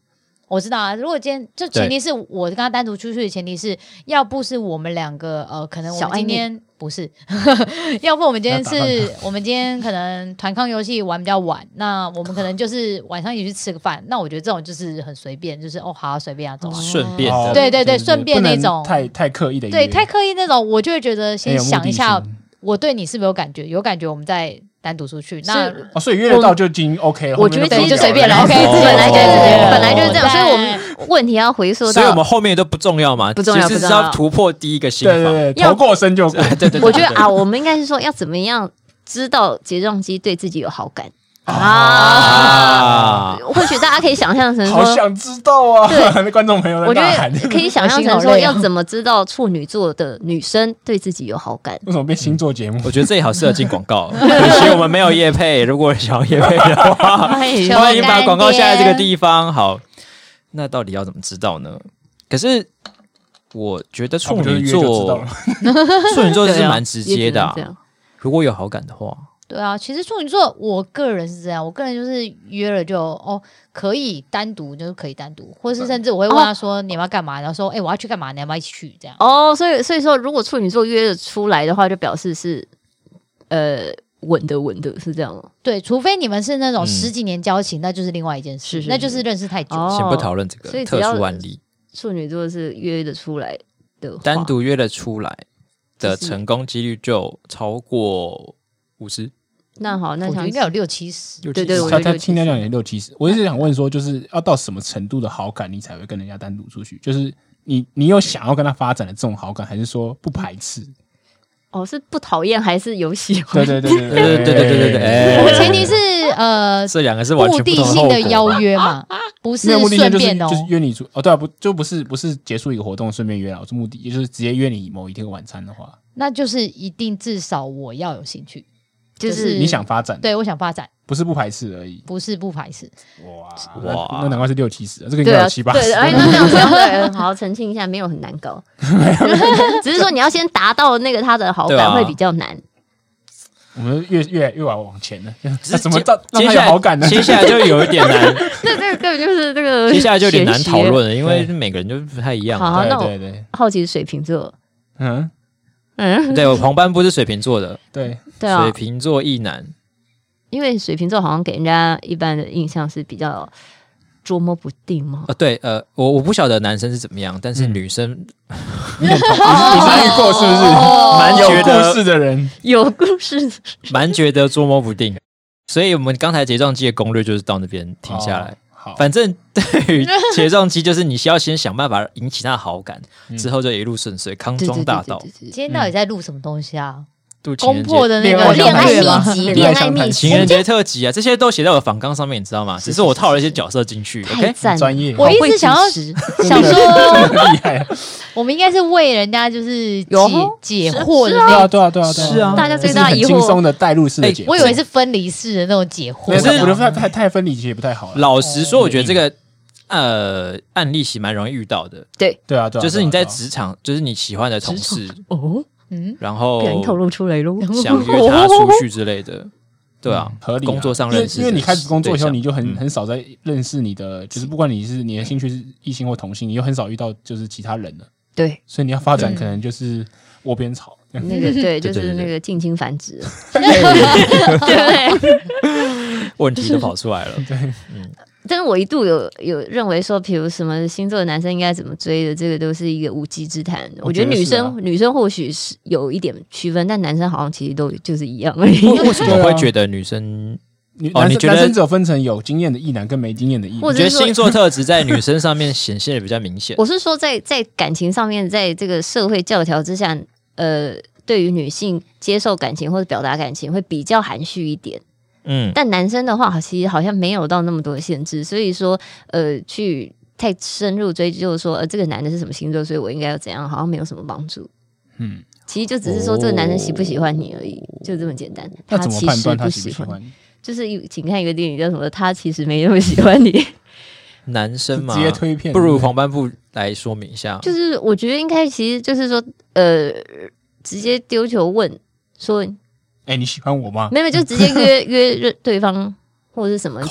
D: 我知道啊。如果今天就前提是我跟他单独出去的前提是要不是我们两个呃，可能我们今天不是，要不我们今天是我们今天可能团康游戏玩比较晚，那我们可能就是晚上一起去吃个饭。那我觉得这种就是很随便，就是哦，好随便啊，走
B: 顺便的，
D: 对对对，顺便那种
C: 太太刻意的，
D: 对，太刻意那种，我就会觉得先想一下。我对你是不是有感觉？有感觉，我们再单独出去。那
C: 哦，所以约得到就已经 OK 了。
A: 我觉得
D: 就随便了，OK。
A: 本来就是本来就是这样，所以我们问题要回溯到，
B: 所以我们后面都不重要嘛，
A: 不重要，
B: 只是要突破第一个心
C: 防，对对，头过身就过。
B: 对对，
A: 我觉得啊，我们应该是说要怎么样知道睫状肌对自己有好感。啊，或许大家可以想象成，
C: 好想知道啊！对，观众朋友，
A: 我觉得可以想象成说，要怎么知道处女座的女生对自己有好感？
C: 为什么变星座节目？
B: 我觉得这里好适合进广告，可惜我们没有叶配。如果想要叶配的话，欢迎把广告下在这个地方。好，那到底要怎么知道呢？可是我觉得处女座，处女座是蛮直接的。如果有好感的话。
D: 对啊，其实处女座，我个人是这样，我个人就是约了就哦，可以单独，就是可以单独，或是甚至我会问他说、哦、你要干嘛，然后说哎我要去干嘛，你要不要一起去这样？
A: 哦，所以所以说如果处女座约了出来的话，就表示是呃稳的稳的，是这样吗？
D: 对，除非你们是那种十几年交情，嗯、那就是另外一件事，是是是那就是认识太久。
B: 先不讨论这个，所以特殊案例，
A: 处女座是约得出来的，
B: 单独约得出来的成功几率就超过。五十，
A: 那好，那
D: 应该有六七十。
A: 对对对，
C: 他他听他讲也六七十。我一直想问说，就是要到什么程度的好感，你才会跟人家单独出去？就是你你有想要跟他发展的这种好感，还是说不排斥？
A: 哦，是不讨厌还是有喜欢？
C: 对对对对对
B: 对对对对。
D: 我前提是呃，
B: 这两个是
D: 目的性的邀约嘛，不是顺便哦，
C: 就是约你出哦，对啊，不就不是不是结束一个活动顺便约啊，是目的，也就是直接约你某一天晚餐的话，
D: 那就是一定至少我要有兴趣。
C: 就是你想发展，
D: 对，我想发展，
C: 不是不排斥而已，
D: 不是不排斥。
C: 哇哇，那难怪是六七十，这个应该有七八十。
A: 对，哎，那 好好澄清一下，没有很难搞，只是说你要先达到那个他的好感会比较难。
C: 我们越越越往往前了，怎么到让他有好感呢？
B: 接下来就有一点难。
A: 这这个根本就是这个，
B: 接下来就有点难讨论了，因为每个人就不太一样。
A: 好，那我好奇水瓶座，
C: 嗯
B: 嗯，对我同班不是水瓶座的，
C: 对
A: 对啊，
B: 水瓶座一男，
A: 因为水瓶座好像给人家一般的印象是比较。捉摸不定吗？
B: 呃，对，呃，我我不晓得男生是怎么样，但是女生，
C: 你你参与过是不是？蛮有故事的人，
A: 有故事，
B: 蛮觉得捉摸不定。所以我们刚才睫状肌的攻略就是到那边停下来。好，反正对于睫状肌，就是你需要先想办法引起他的好感，之后就一路顺遂，康庄大道。
D: 今天到底在录什么东西啊？
B: 攻
D: 破的那个恋爱秘籍，恋爱秘籍，
B: 情人节特辑啊，这些都写在我访纲上面，你知道吗？只是我套了一些角色进去，OK，
C: 专业。
D: 我一直想要 想说，厉害，我们应该是为人家就是解解惑的，
C: 对啊，对啊，对啊，
B: 是啊，
A: 大家最大疑惑，
C: 轻松的带入式的解。
D: 我以为是分离式的那种解惑，
C: 可是我觉得太太太分离其实也不太好。
B: 老实说，我觉得这个呃案例其实蛮容易遇到的。
A: 对，
C: 对啊，
B: 就是你在职场，就是你喜欢的同事哦。嗯，然后
A: 不小心透露出来喽，
B: 想约他出去之类的，对啊，
C: 合理。
B: 工作上认识，
C: 因为你开始工作以后，你就很很少在认识你的，就是不管你是你的兴趣是异性或同性，你又很少遇到就是其他人了。
A: 对，
C: 所以你要发展可能就是窝边草，
A: 那个 对，就是那个近亲繁殖，对，
B: 问题都跑出来了，对，
A: 嗯。但是我一度有有认为说，比如什么星座的男生应该怎么追的，这个都是一个无稽之谈。我觉得女生、啊、女生或许是有一点区分，但男生好像其实都就是一样 而已。
B: 为什么会觉得女生？
C: 哦，你觉得男生只有分成有经验的异男跟没经验的异男？
B: 我觉得星座特质在女生上面显现的比较明显。
A: 我是说在，在在感情上面，在这个社会教条之下，呃，对于女性接受感情或者表达感情会比较含蓄一点。嗯，但男生的话，其实好像没有到那么多的限制，所以说，呃，去太深入追究说，呃，这个男的是什么星座，所以我应该要怎样，好像没有什么帮助。嗯，其实就只是说这个男生喜不喜欢你而已，哦、就这么简单。
C: 他其实不喜欢你，
A: 就是一，请看一个电影叫什么？他其实没那么喜欢你。
B: 男生嘛，
C: 直接推片，
B: 不如黄斑部来说明一下。
A: 就是我觉得应该，其实就是说，呃，直接丢球问说。
C: 哎、欸，你喜欢我吗？
A: 没有，就直接约约对方 或者是什么？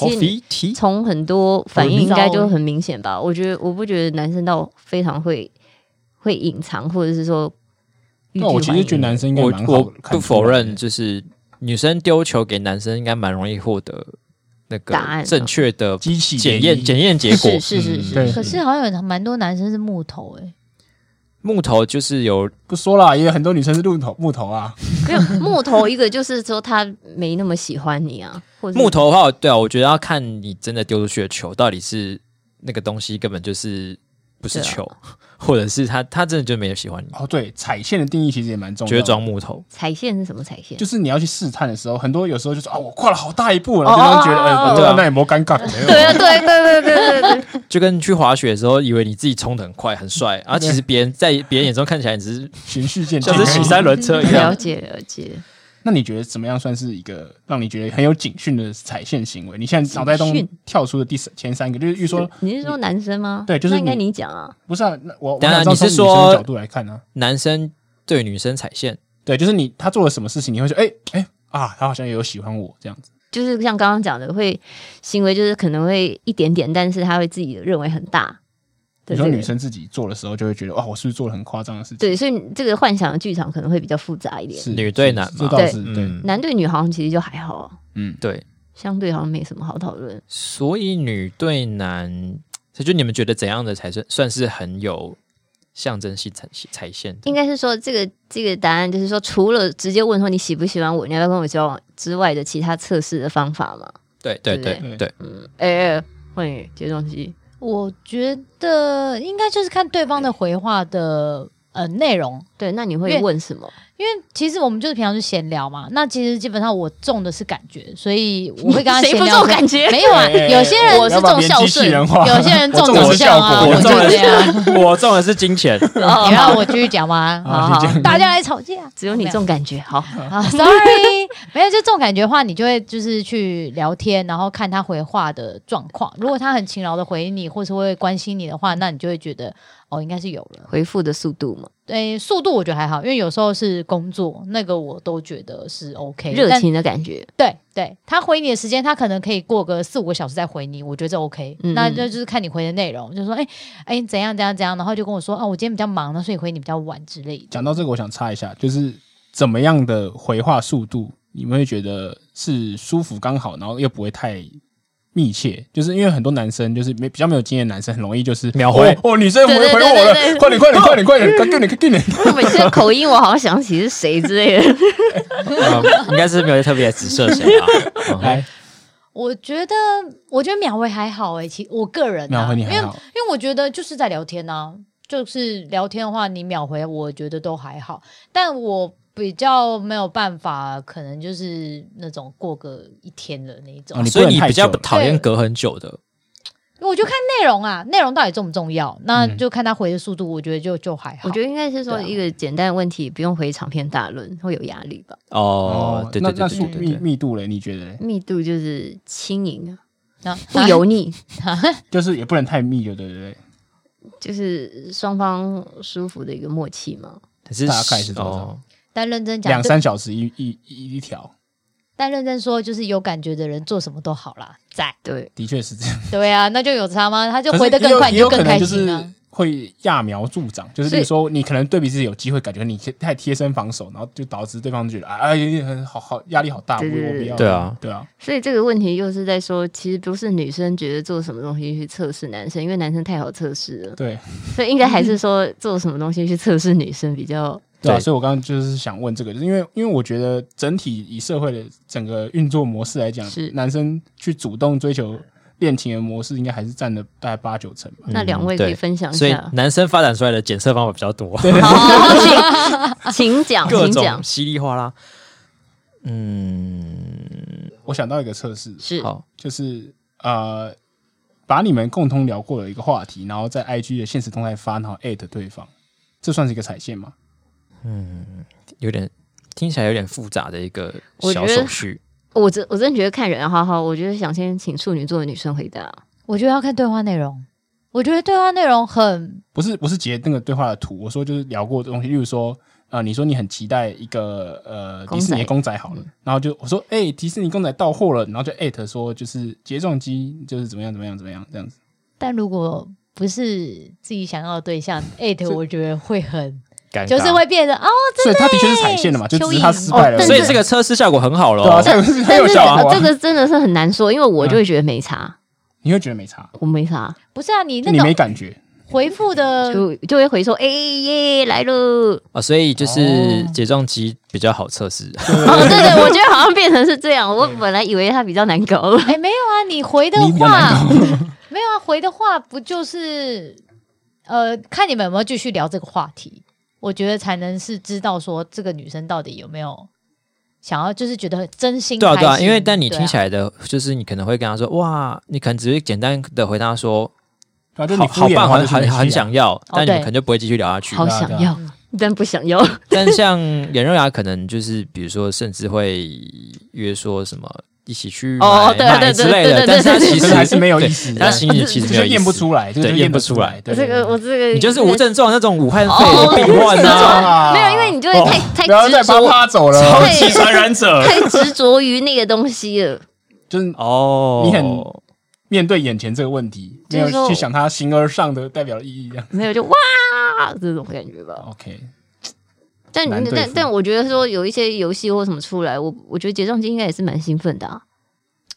A: 其实从很多反应应该就很明显吧。我觉得我不觉得男生到非常会会隐藏，或者是说，
C: 那我其实觉得男生应该蛮好
B: 我，我不否认，就是女生丢球给男生应该蛮容易获得那个答案正确的机器检验检验结果。
A: 是是是是，
D: 可是好像有蛮多男生是木头哎、欸。
B: 木头就是有
C: 不说了，也有很多女生是木头木头啊。
A: 没有木头，一个就是说他没那么喜欢你啊。或者
B: 木头的话，对啊，我觉得要看你真的丢出去的球到底是那个东西根本就是不是球。或者是他，他真的就没有喜欢你
C: 哦。对，踩线的定义其实也蛮重要的。
B: 觉得装木头，
A: 踩线是什么踩线？
C: 就是你要去试探的时候，很多有时候就说啊，我跨了好大一步，然后对方觉得，呃，对啊，那也没尴尬。
A: 对啊，对对对对对对。
B: 就跟去滑雪的时候，以为你自己冲的很快很帅，然后其实别人在别人眼中看起来只是
C: 循序渐进，
B: 像是骑三轮车一样。
A: 了解了解。
C: 那你觉得怎么样算是一个让你觉得很有警讯的踩线行为？你现在脑袋中跳出的第三前三个，就是预说
A: 你是说男生吗？
C: 对，就是
A: 应该你讲啊。
C: 不是啊，那我
B: 当然你是说角度来看呢？男生对女生踩线，
C: 对，就是你他做了什么事情，你会说哎哎啊，他好像也有喜欢我这样子。
A: 就是像刚刚讲的，会行为就是可能会一点点，但是他会自己认为很大。
C: 有时候女生自己做的时候，就会觉得哇，我是不是做了很夸张的事情？
A: 对，所以这个幻想的剧场可能会比较复杂一点。
B: 是女对男嘛？
C: 对，
A: 男对女好像其实就还好。
B: 嗯，对，
A: 相对好像没什么好讨论。
B: 所以女对男，所以就你们觉得怎样的才算算是很有象征性踩踩线？
A: 应该是说这个这个答案就是说，除了直接问说你喜不喜欢我，你要不要跟我交往之外的其他测试的方法嘛？
B: 对对对对，对，嗯，
A: 哎，欢迎接东西。
D: 我觉得应该就是看对方的回话的呃内容，
A: 对，那你会问什么？
D: 因为其实我们就是平常是闲聊嘛，那其实基本上我重的是感觉，所以我会跟他闲聊。
A: 感觉
D: 没有啊，有些人
A: 我是重孝顺，有些人重的
B: 效
A: 果，
B: 我重的是我重的是金钱。
D: 你让我继续讲吗？好好，大家来吵架，
A: 只有你重感觉。好
D: ，Sorry，没有就重感觉的话，你就会就是去聊天，然后看他回话的状况。如果他很勤劳的回你，或是会关心你的话，那你就会觉得哦，应该是有了
A: 回复的速度嘛？
D: 对，速度我觉得还好，因为有时候是工作，那个我都觉得是 OK，
A: 热情的感觉。
D: 对对，他回你的时间，他可能可以过个四五个小时再回你，我觉得这 OK。嗯嗯，那那就是看你回的内容，就说哎哎怎样怎样怎样，然后就跟我说哦，我今天比较忙，所以回你比较晚之类的。
C: 讲到这个，我想插一下，就是怎么样的回话速度，你们会觉得是舒服刚好，然后又不会太。密切，就是因为很多男生就是没比较没有经验，男生很容易就是
B: 秒回
C: 哦，哦，女生回回我了，快点快点快点快点，快点 快点！
A: 我每次口音我好像想起是谁之类的，
B: 嗯、应该是没有特别指涉谁啊。
D: 嗯、我觉得我觉得秒回还好哎、欸，其我个人、啊、
C: 秒回你还好，
D: 因为因为我觉得就是在聊天啊，就是聊天的话你秒回我觉得都还好，但我。比较没有办法，可能就是那种过个一天的那种，
B: 哦、所以你比较讨厌隔很久的。
D: 我就看内容啊，内容到底重不重要，那就看他回的速度，我觉得就就还好。
A: 我觉得应该是说一个简单的问题，不用回长篇大论，会有压力吧？
B: 哦，对对对，
C: 那那密密度嘞？你觉得？
A: 密度就是轻盈啊，不油腻，
C: 就是也不能太密，对对对，
A: 就是双方舒服的一个默契嘛。
C: 可是大概是多少？哦
D: 但认真讲，
C: 两三小时一一一一条。
D: 但认真说，就是有感觉的人做什么都好啦，在
A: 对，
C: 的确是这样。
D: 对啊，那就有差吗？他就回得更快，你就更开心啊。
C: 会揠苗助长，就是比如说你可能对比自己有机会，感觉你太贴身防守，然后就导致对方觉得哎呀，好好压力好大，我我不要。
B: 对啊，
C: 对啊。
A: 所以这个问题又是在说，其实不是女生觉得做什么东西去测试男生，因为男生太好测试了。
C: 对，
A: 所以应该还是说做什么东西去测试女生比较。
C: 对啊，所以我刚刚就是想问这个，就是因为因为我觉得整体以社会的整个运作模式来讲，是男生去主动追求恋情的模式，应该还是占了大概八九成吧。
A: 那两位可以分享一下，
B: 所以男生发展出来的检测方法比较多。
A: 对，好，请讲，请讲，
B: 稀里哗啦。嗯，
C: 我想到一个测试，
A: 是
C: 好，就是呃，把你们共同聊过的一个话题，然后在 IG 的现实动态发，然后艾特对方，这算是一个踩线吗？
B: 嗯，有点听起来有点复杂的一个小手续。
A: 我真我真的觉得看人，好好，我觉得想先请处女座的女生回答。
D: 我觉得要看对话内容。我觉得对话内容很
C: 不是不是截那个对话的图。我说就是聊过的东西，例如说呃，你说你很期待一个呃迪士尼公仔好了，嗯、然后就我说哎、欸，迪士尼公仔到货了，然后就艾特说就是睫状肌就是怎么样怎么样怎么样这样子。
D: 但如果不是自己想要的对象艾特，我觉得会很。就是会变得哦，
C: 所以他的确是踩线的嘛，就只是他失败了，
B: 所以这个测试效果很好了。
C: 对啊，这个是很有效啊。
A: 这个真的是很难说，因为我就会觉得没差。
C: 你会觉得没差？
A: 我没差。
D: 不是啊，你那
C: 你没感觉
D: 回复的
A: 就就会回说哎耶来了
B: 啊，所以就是睫状肌比较好测试。
A: 哦，对对，我觉得好像变成是这样。我本来以为他比较难搞，
D: 哎，没有啊，你回的话没有啊，回的话不就是呃，看你们有没有继续聊这个话题。我觉得才能是知道说这个女生到底有没有想要，就是觉得真心。
B: 对啊，对啊，因为但你听起来的，就是你可能会跟他说，哇，你可能只是简单的回答说，好好棒，很很很想要，但你可能就不会继续聊下去。
A: 好想要，但不想要。
B: 但像 颜若雅，可能就是比如说，甚至会约说什么。一起去哦，对对之类的，但是他其实还是没有意思，他心里其实没有
C: 验不出来，对，验不出来。
A: 这个我这个
B: 你就是无症状那种武汉肺炎病患啊，
A: 没有，因为你就会太太执
C: 着，他走了，
B: 超级传染者，
A: 太执着于那个东西了。
C: 就是哦，你很面对眼前这个问题，没有去想它形而上的代表意义，这样
A: 没有就哇这种感觉吧。
C: OK。
A: 但但但我觉得说有一些游戏或什么出来，我我觉得睫状肌应该也是蛮兴奋的啊。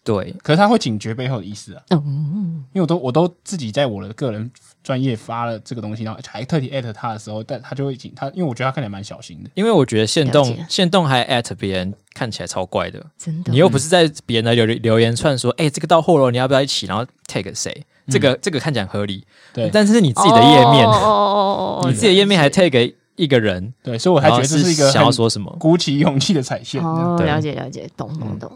B: 对，
C: 可是他会警觉背后的意思啊。嗯，因为我都我都自己在我的个人专业发了这个东西，然后还特地艾特他的时候，但他就会警他，因为我觉得他看起来蛮小心的。
B: 因为我觉得限动限动还艾特别人看起来超怪的，
A: 真的。
B: 你又不是在别人的留留言串说，哎，这个到货了，你要不要一起？然后 take 谁？这个这个看起来合理。
C: 对，
B: 但是是你自己的页面，哦 你自己的页面还 tag。一个人，
C: 对，所以我还觉得这是一个
B: 想要说什么
C: 鼓起勇气的踩线。
A: 哦，了解了解，懂懂懂，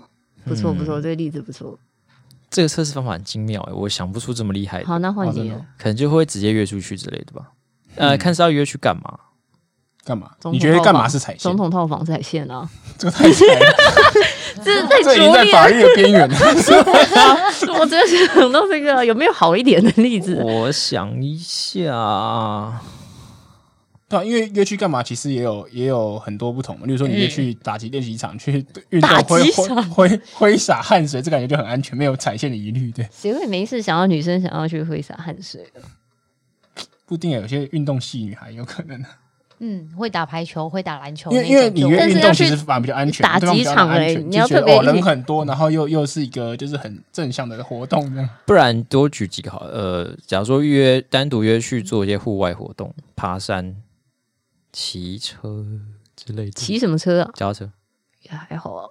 A: 不错不错，这个例子不错。
B: 这个测试方法很精妙哎，我想不出这么厉害。
A: 好，那换你了，
B: 可能就会直接约出去之类的吧。呃，看是要约去干嘛？
C: 干嘛？你觉得干嘛是踩线？
A: 总统套房踩线啊？
C: 这个太踩了，
A: 这太
C: 这已经在法律的边缘了。
A: 我真的想到这个，有没有好一点的例子？
B: 我想一下。
C: 对、啊，因为约去干嘛？其实也有也有很多不同。例如说，你约去打击练习场，去运动挥挥挥挥洒汗水，这感觉就很安全，没有踩线的疑虑。对，
A: 谁会没事想要女生想要去挥洒汗水的？
C: 不一定有些运动系女孩有可能。
D: 嗯，会打排球，会打篮球。
C: 因为因为你约运动其实反而比较安全，
A: 打几场哎，你要特别、
C: 哦、人很多，然后又又是一个就是很正向的活动这样。
B: 不然多举几个好，呃，假如说约单独约去做一些户外活动，爬山。骑车之类的，
A: 骑什么车啊？
B: 脚踏车。
A: 也还好啊。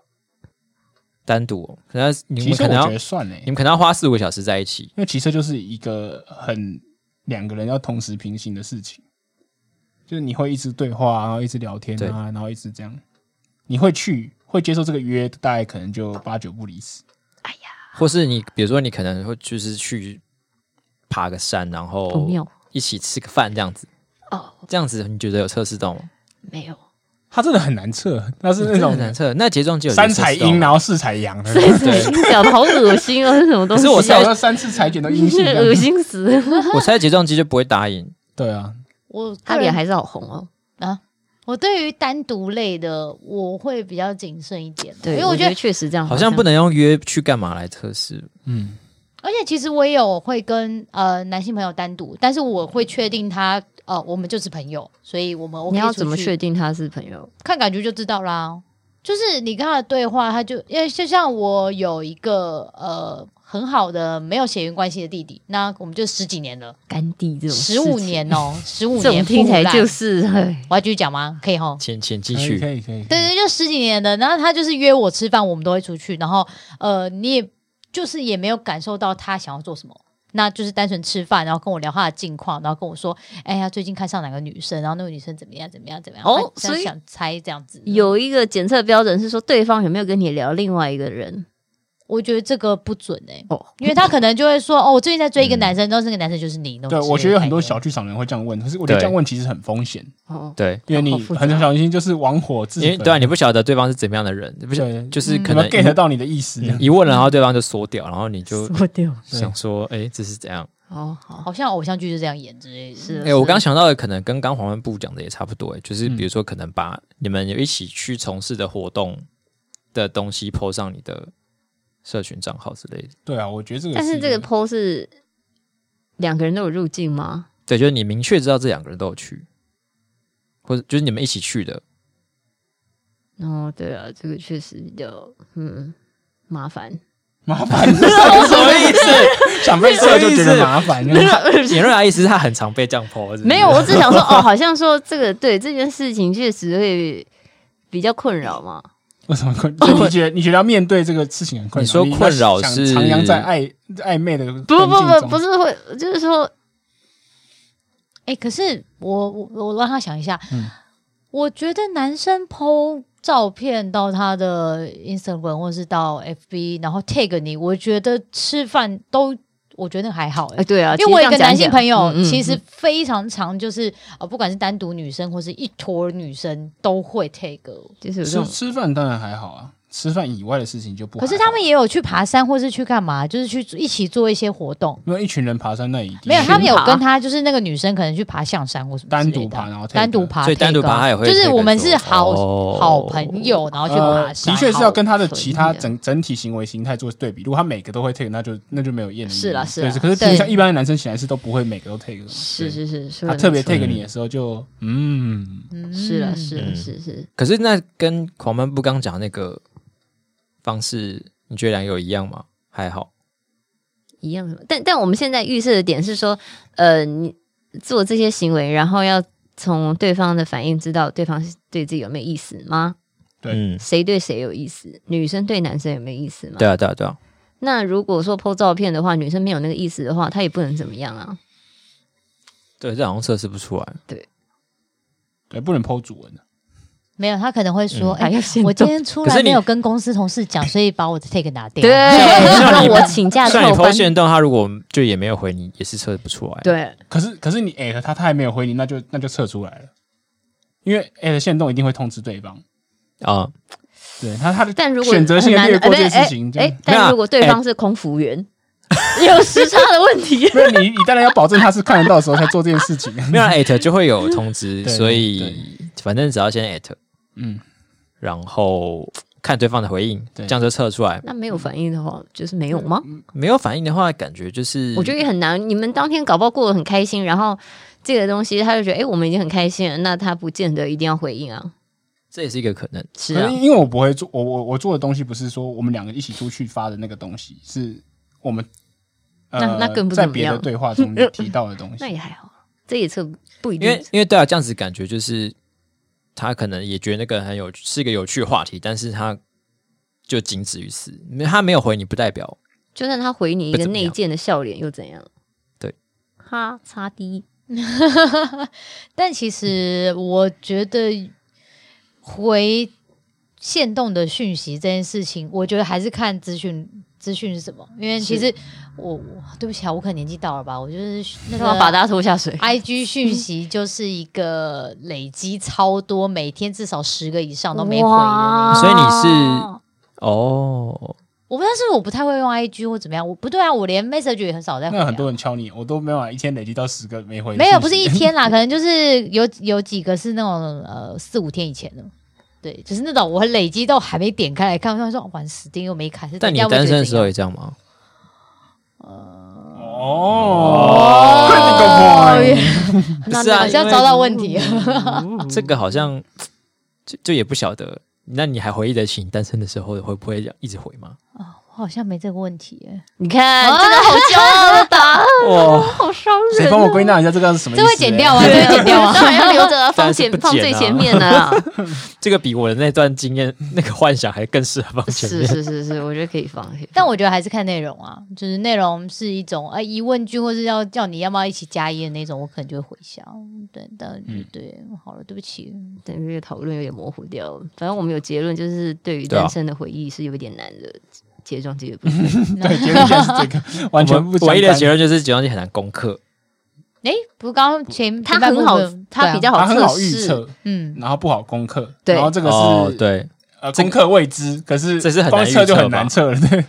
B: 单独，可能你们可能要
C: 算呢，
B: 你们可能要花四五个小时在一起，
C: 因为骑车就是一个很两个人要同时平行的事情，就是你会一直对话，然后一直聊天啊，然后一直这样，你会去会接受这个约，大概可能就八九不离十。
A: 哎呀，
B: 或是你比如说你可能会就是去爬个山，然后一起吃个饭这样子。
A: 哦，
B: 这样子你觉得有测试到吗？
A: 没有，
C: 它真的很难测，那是那种
B: 很难测。那睫状肌有
C: 三彩阴，然后四彩阳的，
A: 对，讲的好恶心哦，是什么东西？
C: 可是我猜三次裁剪都阴性，
A: 恶心死。
B: 我猜睫状肌就不会答应。
C: 对啊，
D: 我
A: 他脸还是好红哦。
D: 啊，我对于单独类的我会比较谨慎一点，
A: 对，
D: 因为我觉得
A: 确实这样，
B: 好像不能用约去干嘛来测试。嗯。
D: 而且其实我也有会跟呃男性朋友单独，但是我会确定他呃我们就是朋友，所以我们 OK。
A: 你要怎么确定他是朋友？
D: 看感觉就知道啦。就是你跟他的对话，他就因为就像我有一个呃很好的没有血缘关系的弟弟，那我们就十几年了，
A: 干弟这种
D: 十五年哦，十五年
A: 听起来就是，
D: 我要继续讲吗？可以哈，
B: 请请继续，
C: 可以可以。
D: 对对，就十几年的，然后他就是约我吃饭，我们都会出去，然后呃你也。就是也没有感受到他想要做什么，那就是单纯吃饭，然后跟我聊他的近况，然后跟我说，哎呀，最近看上哪个女生，然后那个女生怎么样，怎么样，怎么样。哦，所以想猜这样子，
A: 有一个检测标准是说对方有没有跟你聊另外一个人。
D: 我觉得这个不准哎、欸，哦，因为他可能就会说，哦，我最近在追一个男生，然后那个男生就是你。
C: 对，我觉得有很多小剧场人会这样问，可是我觉得这样问其实很风险。
B: 哦，对，
C: 因为你很小心，就是玩火自焚。
B: 对啊，你不晓得对方是怎么样的人，你不晓得就是可能
C: get 到你的意思，
B: 一问了，然后对方就缩掉，然后你就
A: 缩掉，
B: 想说，哎，这是怎样？
A: 哦，好，
D: 好像偶像剧是这样演之类的。是，
B: 哎，我刚想到的可能跟刚黄文部讲的也差不多，哎，就是比如说可能把你们有一起去从事的活动的东西 po 上你的。社群账号之类的，
C: 对啊，我觉得这个。
A: 但是这个 PO 是两个人都有入境吗？
B: 对，就是你明确知道这两个人都有去，或者就是你们一起去的。
A: 哦，对啊，这个确实比较嗯麻烦，
C: 麻烦是什么意思？想被测就觉得麻烦。
B: 严瑞阿意思是他很常被这样 PO，
A: 没有，我只想说哦，好像说这个对这件事情确实会比较困扰嘛。
C: 为什么困？你觉得你觉得要面对这个事情很困扰？
B: 你说困扰是
C: 徜徉在暧暧昧的？
A: 不不不，不是会，就是说，
D: 哎、欸，可是我我我让他想一下，嗯，我觉得男生 PO 照片到他的 Instagram 或是到 FB，然后 tag 你，我觉得吃饭都。我觉得还好哎、欸，
A: 对啊，
D: 因为我有一个男性朋友，其实非常常，就是呃、嗯嗯嗯，不管是单独女生或是一坨女生都会 take，就是
C: 吃吃饭当然还好啊。吃饭以外的事情就不。
D: 可是他们也有去爬山，或是去干嘛？就是去一起做一些活动。
C: 没有一群人爬山，那一定
D: 没有。他们有跟他，就是那个女生可能去爬象山或什么
C: 单独爬，然后
D: 单独爬，
B: 所以单独爬他也会。
D: 就是我们是好好朋友，然后去爬山。
C: 的确是要跟他的其他整整体行为形态做对比。如果他每个都会 take，那就那就没有意义。
A: 是了，是啦。
C: 可是像一般的男生显然是都不会每个都 take。
A: 是是是，
C: 他特别 take 你的时候就嗯，
A: 是了，是了是是。
B: 可是那跟狂奔不刚讲那个。方式你觉得两个有一样吗？还好，
A: 一样。但但我们现在预设的点是说，呃，你做这些行为，然后要从对方的反应知道对方是对自己有没有意思吗？
C: 对，
A: 谁对谁有意思？女生对男生有没有意思吗？
B: 对啊，对啊，对啊。
A: 那如果说 po 照片的话，女生没有那个意思的话，她也不能怎么样啊。
B: 对，这好像测试不出来。
A: 对，
C: 对，不能 po 主文的。
D: 没有，他可能会说：“哎、嗯欸，我今天出来没有跟公司同事讲，所以把我的 take 拿掉。”对，
A: 让我请假。
B: 算你 po 限动，他如果就也没有回你，也是测不出来。
A: 对，
C: 可是可是你 at，他他还没有回你，那就那就测出来了。因为 at 限动一定会通知对方
B: 啊。
C: 对他，他的
A: 但如果
C: 选择性的略过这件事情，
A: 哎，但如果对方是空服员，有时差的问题，
C: 那你你当然要保证他是看得到的时候才做这件事情。
B: 没有 at 就会有通知，所以反正只要先 at，嗯，然后看对方的回应，这样就测出来。
A: 那没有反应的话，就是没有吗？
B: 没有反应的话，感觉就是
A: 我觉得也很难。你们当天搞不好过得很开心，然后这个东西他就觉得，哎，我们已经很开心了，那他不见得一定要回应啊。
B: 这也是一个可能，
A: 是啊，
C: 因为我不会做，我我我做的东西不是说我们两个一起出去发的那个东西，是我们
A: 那那更不
C: 在别的对话中 提到的东西，
A: 那也还好，这也测不一定，
B: 因为因为对啊，这样子感觉就是他可能也觉得那个很有是一个有趣的话题，但是他就仅止于此，他没有回你，不代表
A: 就算他回你一个内建的笑脸又怎样？
B: 对，
A: 哈擦低，
D: 但其实我觉得。回限动的讯息这件事情，我觉得还是看资讯，资讯是什么？因为其实我我对不起啊，我可能年纪到了吧，我就是那个
A: 把大家拖下水。
D: IG 讯息就是一个累积超多，每天至少十个以上都没回的。
B: 所以你是哦。
D: 我不知道是不是我不太会用 IG 或怎么样，我不对啊，我连 message 也很少在回。
C: 那很多人敲你，我都没办法一天累积到十个没回。
D: 没有，不是一天啦，可能就是有有几个是那种呃四五天以前的，对，就是那种我累积到还没点开来看，我说玩死定又没开。
B: 但你单身的时候也这样吗？
C: 哦，
D: 是啊好像找到问题
B: 了。这个好像就就也不晓得。那你还回忆得起你单身的时候会不会一直回
D: 吗？好像没这个问题耶。
A: 你看，真的好骄傲的答案，哇，好伤人。
C: 谁帮我归纳一下这个是什么意思？
D: 这会剪掉啊？这会剪掉啊？
A: 当然要留着，放前放最前面的。
B: 这个比我的那段经验、那个幻想还更适合放前面。
A: 是是是是，我觉得可以放。
D: 但我觉得还是看内容啊，就是内容是一种啊疑问句，或是要叫你要不要一起加一的那种，我可能就会回想。对，但对，好了，对不起，
A: 等于这个讨论有点模糊掉。反正我们有结论，就是对于单身的回忆是有一点难的。睫状肌的部分，
C: 对，结论就是这个，完全不。
B: 唯一的结论就是睫状肌很难攻克。
D: 哎，不是刚刚前
A: 他很好，他比较好，
C: 很好预测，嗯，然后不好攻克。
A: 对，
C: 然后这个是，
B: 对，
C: 呃，攻克未知，可是
B: 这是很难
C: 测就很难测了。对。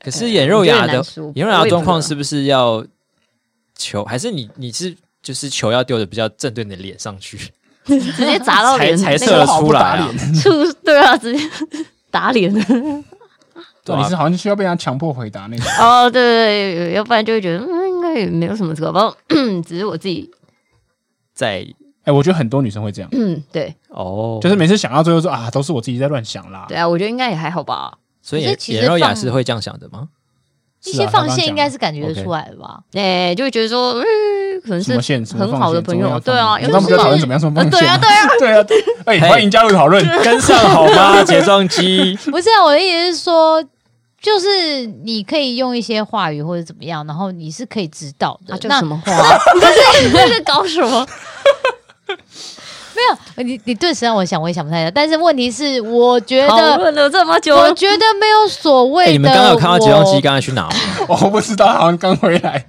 B: 可是眼肉牙的眼肉牙状况是不是要球？还是你你是就是球要丢的比较正对你的脸上去，
A: 直接砸到脸
B: 才测得出来？
A: 出对啊，直接。打脸，
C: 对，你是好像需要被人家强迫回答那种。
A: 哦，对对对，要不然就会觉得嗯，应该也没有什么可怕，只是我自己
B: 在。
C: 哎，我觉得很多女生会这样。
A: 嗯，对，
B: 哦，
C: 就是每次想到最后说啊，都是我自己在乱想啦。
A: 对啊，我觉得应该也还好吧。
B: 所以颜若雅是会这样想的吗？
D: 一些放线应该是感觉得出来的吧？
A: 哎，就会觉得说，嗯，可能是很好的朋友。对啊，
C: 那我们就讨论怎么样说放线。
A: 对啊，对啊，
C: 对啊。哎，欢迎加入讨论，
B: 跟上好吗？睫状肌
D: 不是啊，我的意思是说，就是你可以用一些话语或者怎么样，然后你是可以知道的。
A: 那什么话？不是你在搞什么？
D: 没有，你你顿时让我想，我也想不太到。但是问题是，我觉得
A: 讨论了这么久，
D: 我觉得没有所谓的。
B: 你们刚刚有看到睫状肌刚才去哪吗？
C: 我不知道，好像刚回来。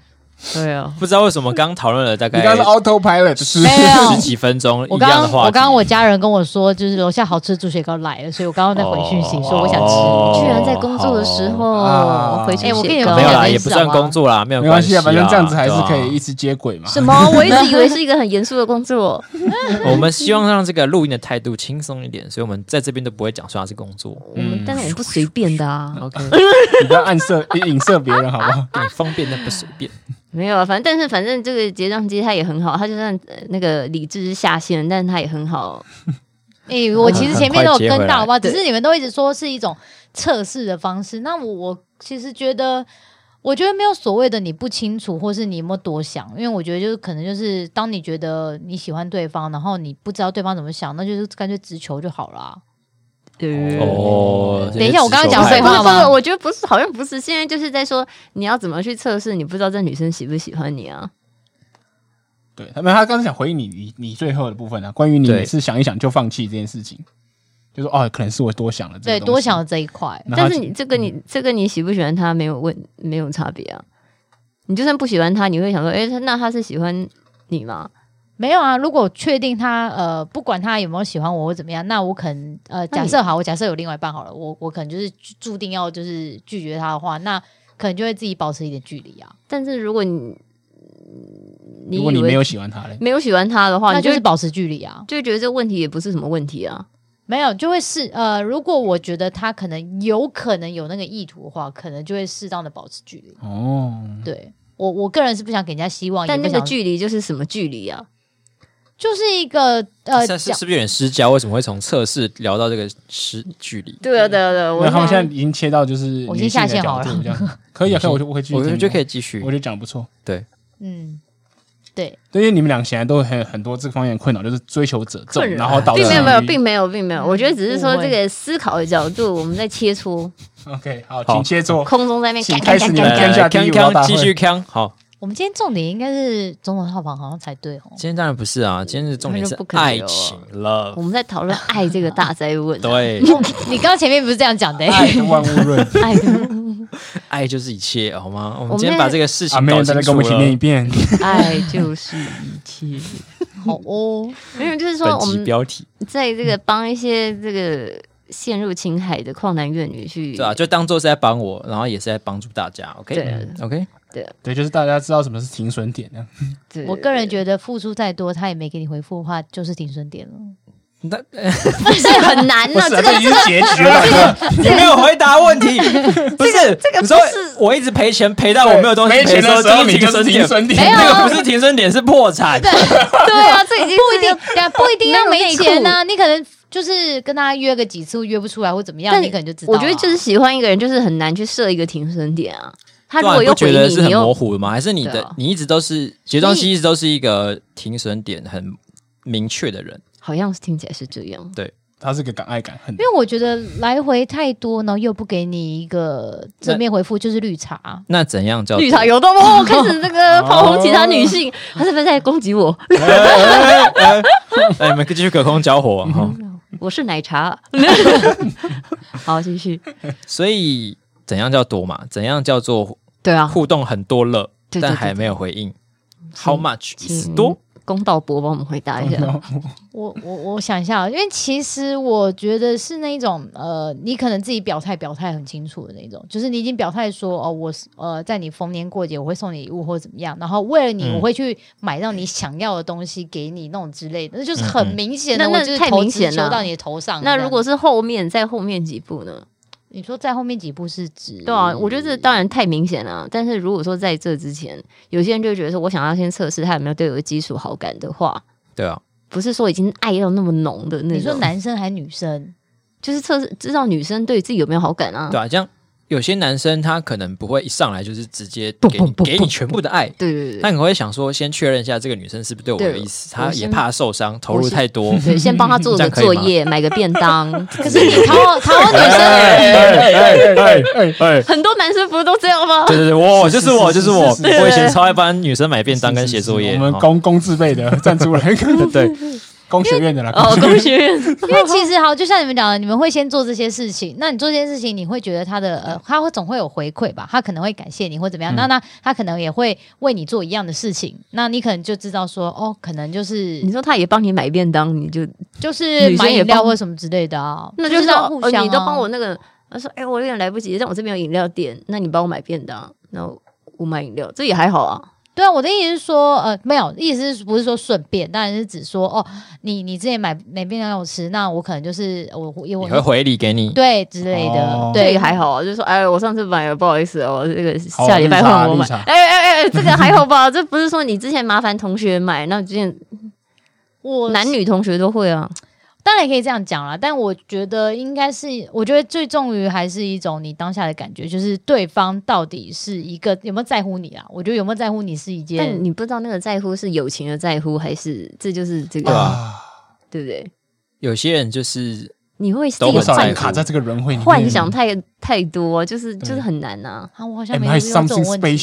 A: 对啊，
B: 不知道为什么刚讨论了大概，
C: 你刚是 autopilot 是
B: 十几分钟一样的话。
D: 我刚刚我家人跟我说，就是楼下好吃的猪血糕来了，所以我刚刚在回讯息说我想吃。
A: 居然在工作的时候回去，
D: 我跟你
B: 没有啦，也不算工作啦，没有关系啊，
C: 反正这样子还是可以一直接轨嘛。
A: 什么？我一直以为是一个很严肃的工作。
B: 我们希望让这个录音的态度轻松一点，所以我们在这边都不会讲说它是工作。
A: 我们当然我们不随便的啊。
B: OK，
C: 你不要暗射、影射别人好不好？
B: 给你方便但不随便。
A: 没有啊，反正但是反正这个结账机它也很好，它就算那个理智是下线，但是它也很好。
D: 哎、欸，我其实前面都有跟到吧，只是你们都一直说是一种测试的方式。那我我其实觉得，我觉得没有所谓的你不清楚，或是你有没有多想，因为我觉得就是可能就是当你觉得你喜欢对方，然后你不知道对方怎么想，那就是干脆直球就好了。
A: 对
B: 哦，
D: 等一下，我刚刚讲废话吗？
A: 我觉得不是，好像不是。现在就是在说你要怎么去测试，你不知道这女生喜不喜欢你啊？
C: 对，他们他刚才想回应你，你你最后的部分啊，关于你每次想一想就放弃这件事情，就说哦，可能是我多想了，
D: 对，多想了这一块。
A: 但是你这个你这个你喜不喜欢他没有问没有差别啊？你就算不喜欢他，你会想说，哎，那他是喜欢你吗？
D: 没有啊，如果确定他呃，不管他有没有喜欢我或怎么样，那我可能呃，假设好，我假设有另外一半好了，我我可能就是注定要就是拒绝他的话，那可能就会自己保持一点距离啊。
A: 但是如果你
C: 如果你没有喜欢他嘞，
A: 没有喜欢他的话，
D: 那就是保持距离啊，
A: 就觉得这个问题也不是什么问题啊。
D: 没有，就会是呃，如果我觉得他可能有可能有那个意图的话，可能就会适当的保持距离。哦，对我我个人是不想给人家希望，
A: 但那个距离就是什么距离啊？
D: 就是一个呃，
B: 是是不是有点失焦？为什么会从测试聊到这个失距离？
A: 对啊，对啊，对啊。
C: 那他们现在已经切到就是
D: 我先下线好了，
C: 可以啊，可以，我就我会继续，
B: 我觉得可以继续，
C: 我觉得讲不错。
B: 对，
D: 嗯，对，
C: 对，因为你们俩显然都很很多这方面的困扰，就是追求者众，然后导
A: 致并没有，并没有，并没有。我觉得只是说这个思考的角度，我们在切磋。
C: OK，好，请切磋。
A: 空中在那边，
C: 请开始你们天下第一大会，
B: 继续扛好。
D: 我们今天重点应该是总统套房，好像才对哦。
B: 今天当然不是啊，今天的重点是爱情了。
A: 我们在讨论爱这个大哉问。
B: 对，
D: 你刚刚前面不是这样讲的？
C: 爱的万物论，
A: 爱的，
B: 爱就是一切，好吗？我们今天把这个事情搞清楚了。
C: 跟我们一起念一遍，
A: 爱就是一切。
D: 好哦，
A: 没有，就是说我们标题在这个帮一些这个陷入情海的旷男怨女去，
B: 对啊，就当做是在帮我，然后也是在帮助大家。OK，OK。
A: 对
C: 对，就是大家知道什么是停损点呢？
D: 我个人觉得付出再多，他也没给你回复的话，就是停损点了。
B: 那
A: 是很难的，这个
C: 已经结局了。
B: 你没有回答问题，不是这个，不是我一直赔钱赔到我没有东西赔的时候，停损点，
D: 没有，
B: 那个不是停损点，是破产。
D: 对啊，这已经不一定，不一定要没钱呢。你可能就是跟他约个几次约不出来或怎么样，你可能就知道。
A: 我觉得就是喜欢一个人，就是很难去设一个停损点啊。他如果又
B: 觉得是很模糊的吗？还是你的你一直都是睫状肌一直都是一个停损点很明确的人？
A: 好像是听起来是这样。
B: 对，
C: 他是个敢爱敢恨。
D: 因为我觉得来回太多呢，又不给你一个正面回复，就是绿茶。
B: 那怎样叫
A: 绿茶？有 的哦，开始那个炮轰其他女性，他是不是在攻击我？
B: 哎，你们继续隔空交火哈！
A: 我是奶茶。好，继续。
B: 所以。怎样叫多嘛？怎样叫做
A: 对啊？
B: 互动很多了，但还没有回应。How much is 多？
A: 公道伯帮我们回答一下。
D: 我我我想一下，因为其实我觉得是那种呃，你可能自己表态表态很清楚的那种，就是你已经表态说哦，我呃，在你逢年过节我会送你礼物或者怎么样，然后为了你我会去买到你想要的东西给你那种之类的，那就是很明显的，那太明显了，到你的头上。
A: 那如果是后面在后面几步呢？
D: 你说在后面几步是指？
A: 对啊，我觉得这当然太明显了。但是如果说在这之前，有些人就觉得说，我想要先测试他有没有对我的基础好感的话，
B: 对啊，
A: 不是说已经爱到那么浓的那种。
D: 你说男生还是女生？
A: 就是测试知道女生对自己有没有好感啊？
B: 对啊，这样。有些男生他可能不会一上来就是直接给你给你全部的爱，
A: 对对对，
B: 他可能会想说先确认一下这个女生是不是对我有意思，他也怕受伤，投入太多，
A: 对，先帮他 做个作业，买个便当。
D: 可是你讨讨好女
A: 生，很多男生不是都这样吗？
B: 对对对，我就是我就是我，我以前超爱帮女生买便当跟写作业，
C: 我们公公自备的站出来，对。工学院的啦，
A: 哦，工学院。
D: 因为其实好，就像你们讲的，你们会先做这些事情。那你做这些事情，你会觉得他的呃，他会总会有回馈吧？他可能会感谢你，或怎么样？嗯、那那他可能也会为你做一样的事情。那你可能就知道说，哦，可能就是
A: 你说他也帮你买便当，你就
D: 就是买饮料或什么之类的啊。那就是互相、
A: 你都帮我那个，他说，哎，我有点来不及，但我这边有饮料店，那你帮我买便当，那我买饮料，这也还好啊。
D: 对啊，我的意思是说，呃，没有，意思是不是说顺便，当然是指说，哦，你你之前买买便当让我吃，那我可能就是我我我
B: 会回礼给你，
D: 对之类的，哦、
A: 对，还好啊，就是说，哎，我上次买了，不好意思哦，这个下礼拜换我买，哎哎哎，这个还好吧？这不是说你之前麻烦同学买，那之前我男女同学都会啊。
D: 当然也可以这样讲啦，但我觉得应该是，我觉得最重于还是一种你当下的感觉，就是对方到底是一个有没有在乎你啊？我觉得有没有在乎你是一件，
A: 但你不知道那个在乎是友情的在乎，还是这就是这个，啊、对不对？
B: 有些人就是
A: 你会
C: 都很在卡在这个轮回里面，
A: 幻想太太多，就是就是很难呐。啊，
D: 我好像没有这种问题。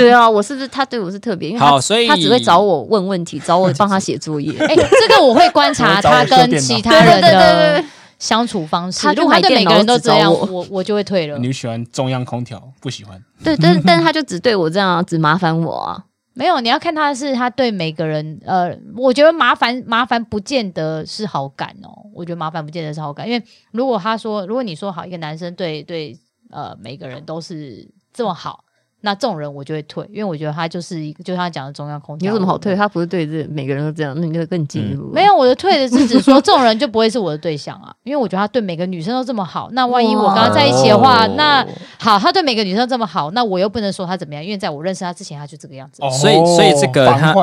A: 对啊，我是不是他对我是特别？因为他
B: 好，所以
A: 他只会找我问问题，找我帮他写作业。
D: 哎，这个我会观察他跟其他人的相处方式。如果他对每个人都这样，我我就会退了。
C: 你喜欢中央空调？不喜欢？
A: 对，但但是他就只对我这样，只麻烦我啊。
D: 没有，你要看他是他对每个人，呃，我觉得麻烦麻烦不见得是好感哦，我觉得麻烦不见得是好感，因为如果他说，如果你说好一个男生对对呃每个人都是这么好。那这种人我就会退，因为我觉得他就是一个，就他讲的中央空调。
A: 你有什么好退？他不是对这每个人都这样，那你就更进一步。
D: 没有，我的退的是指说这种人就不会是我的对象啊，因为我觉得他对每个女生都这么好。那万一我跟他在一起的话，那好，他对每个女生这么好，那我又不能说他怎么样，因为在我认识他之前，他就这个样子。
B: 所以，所以这个他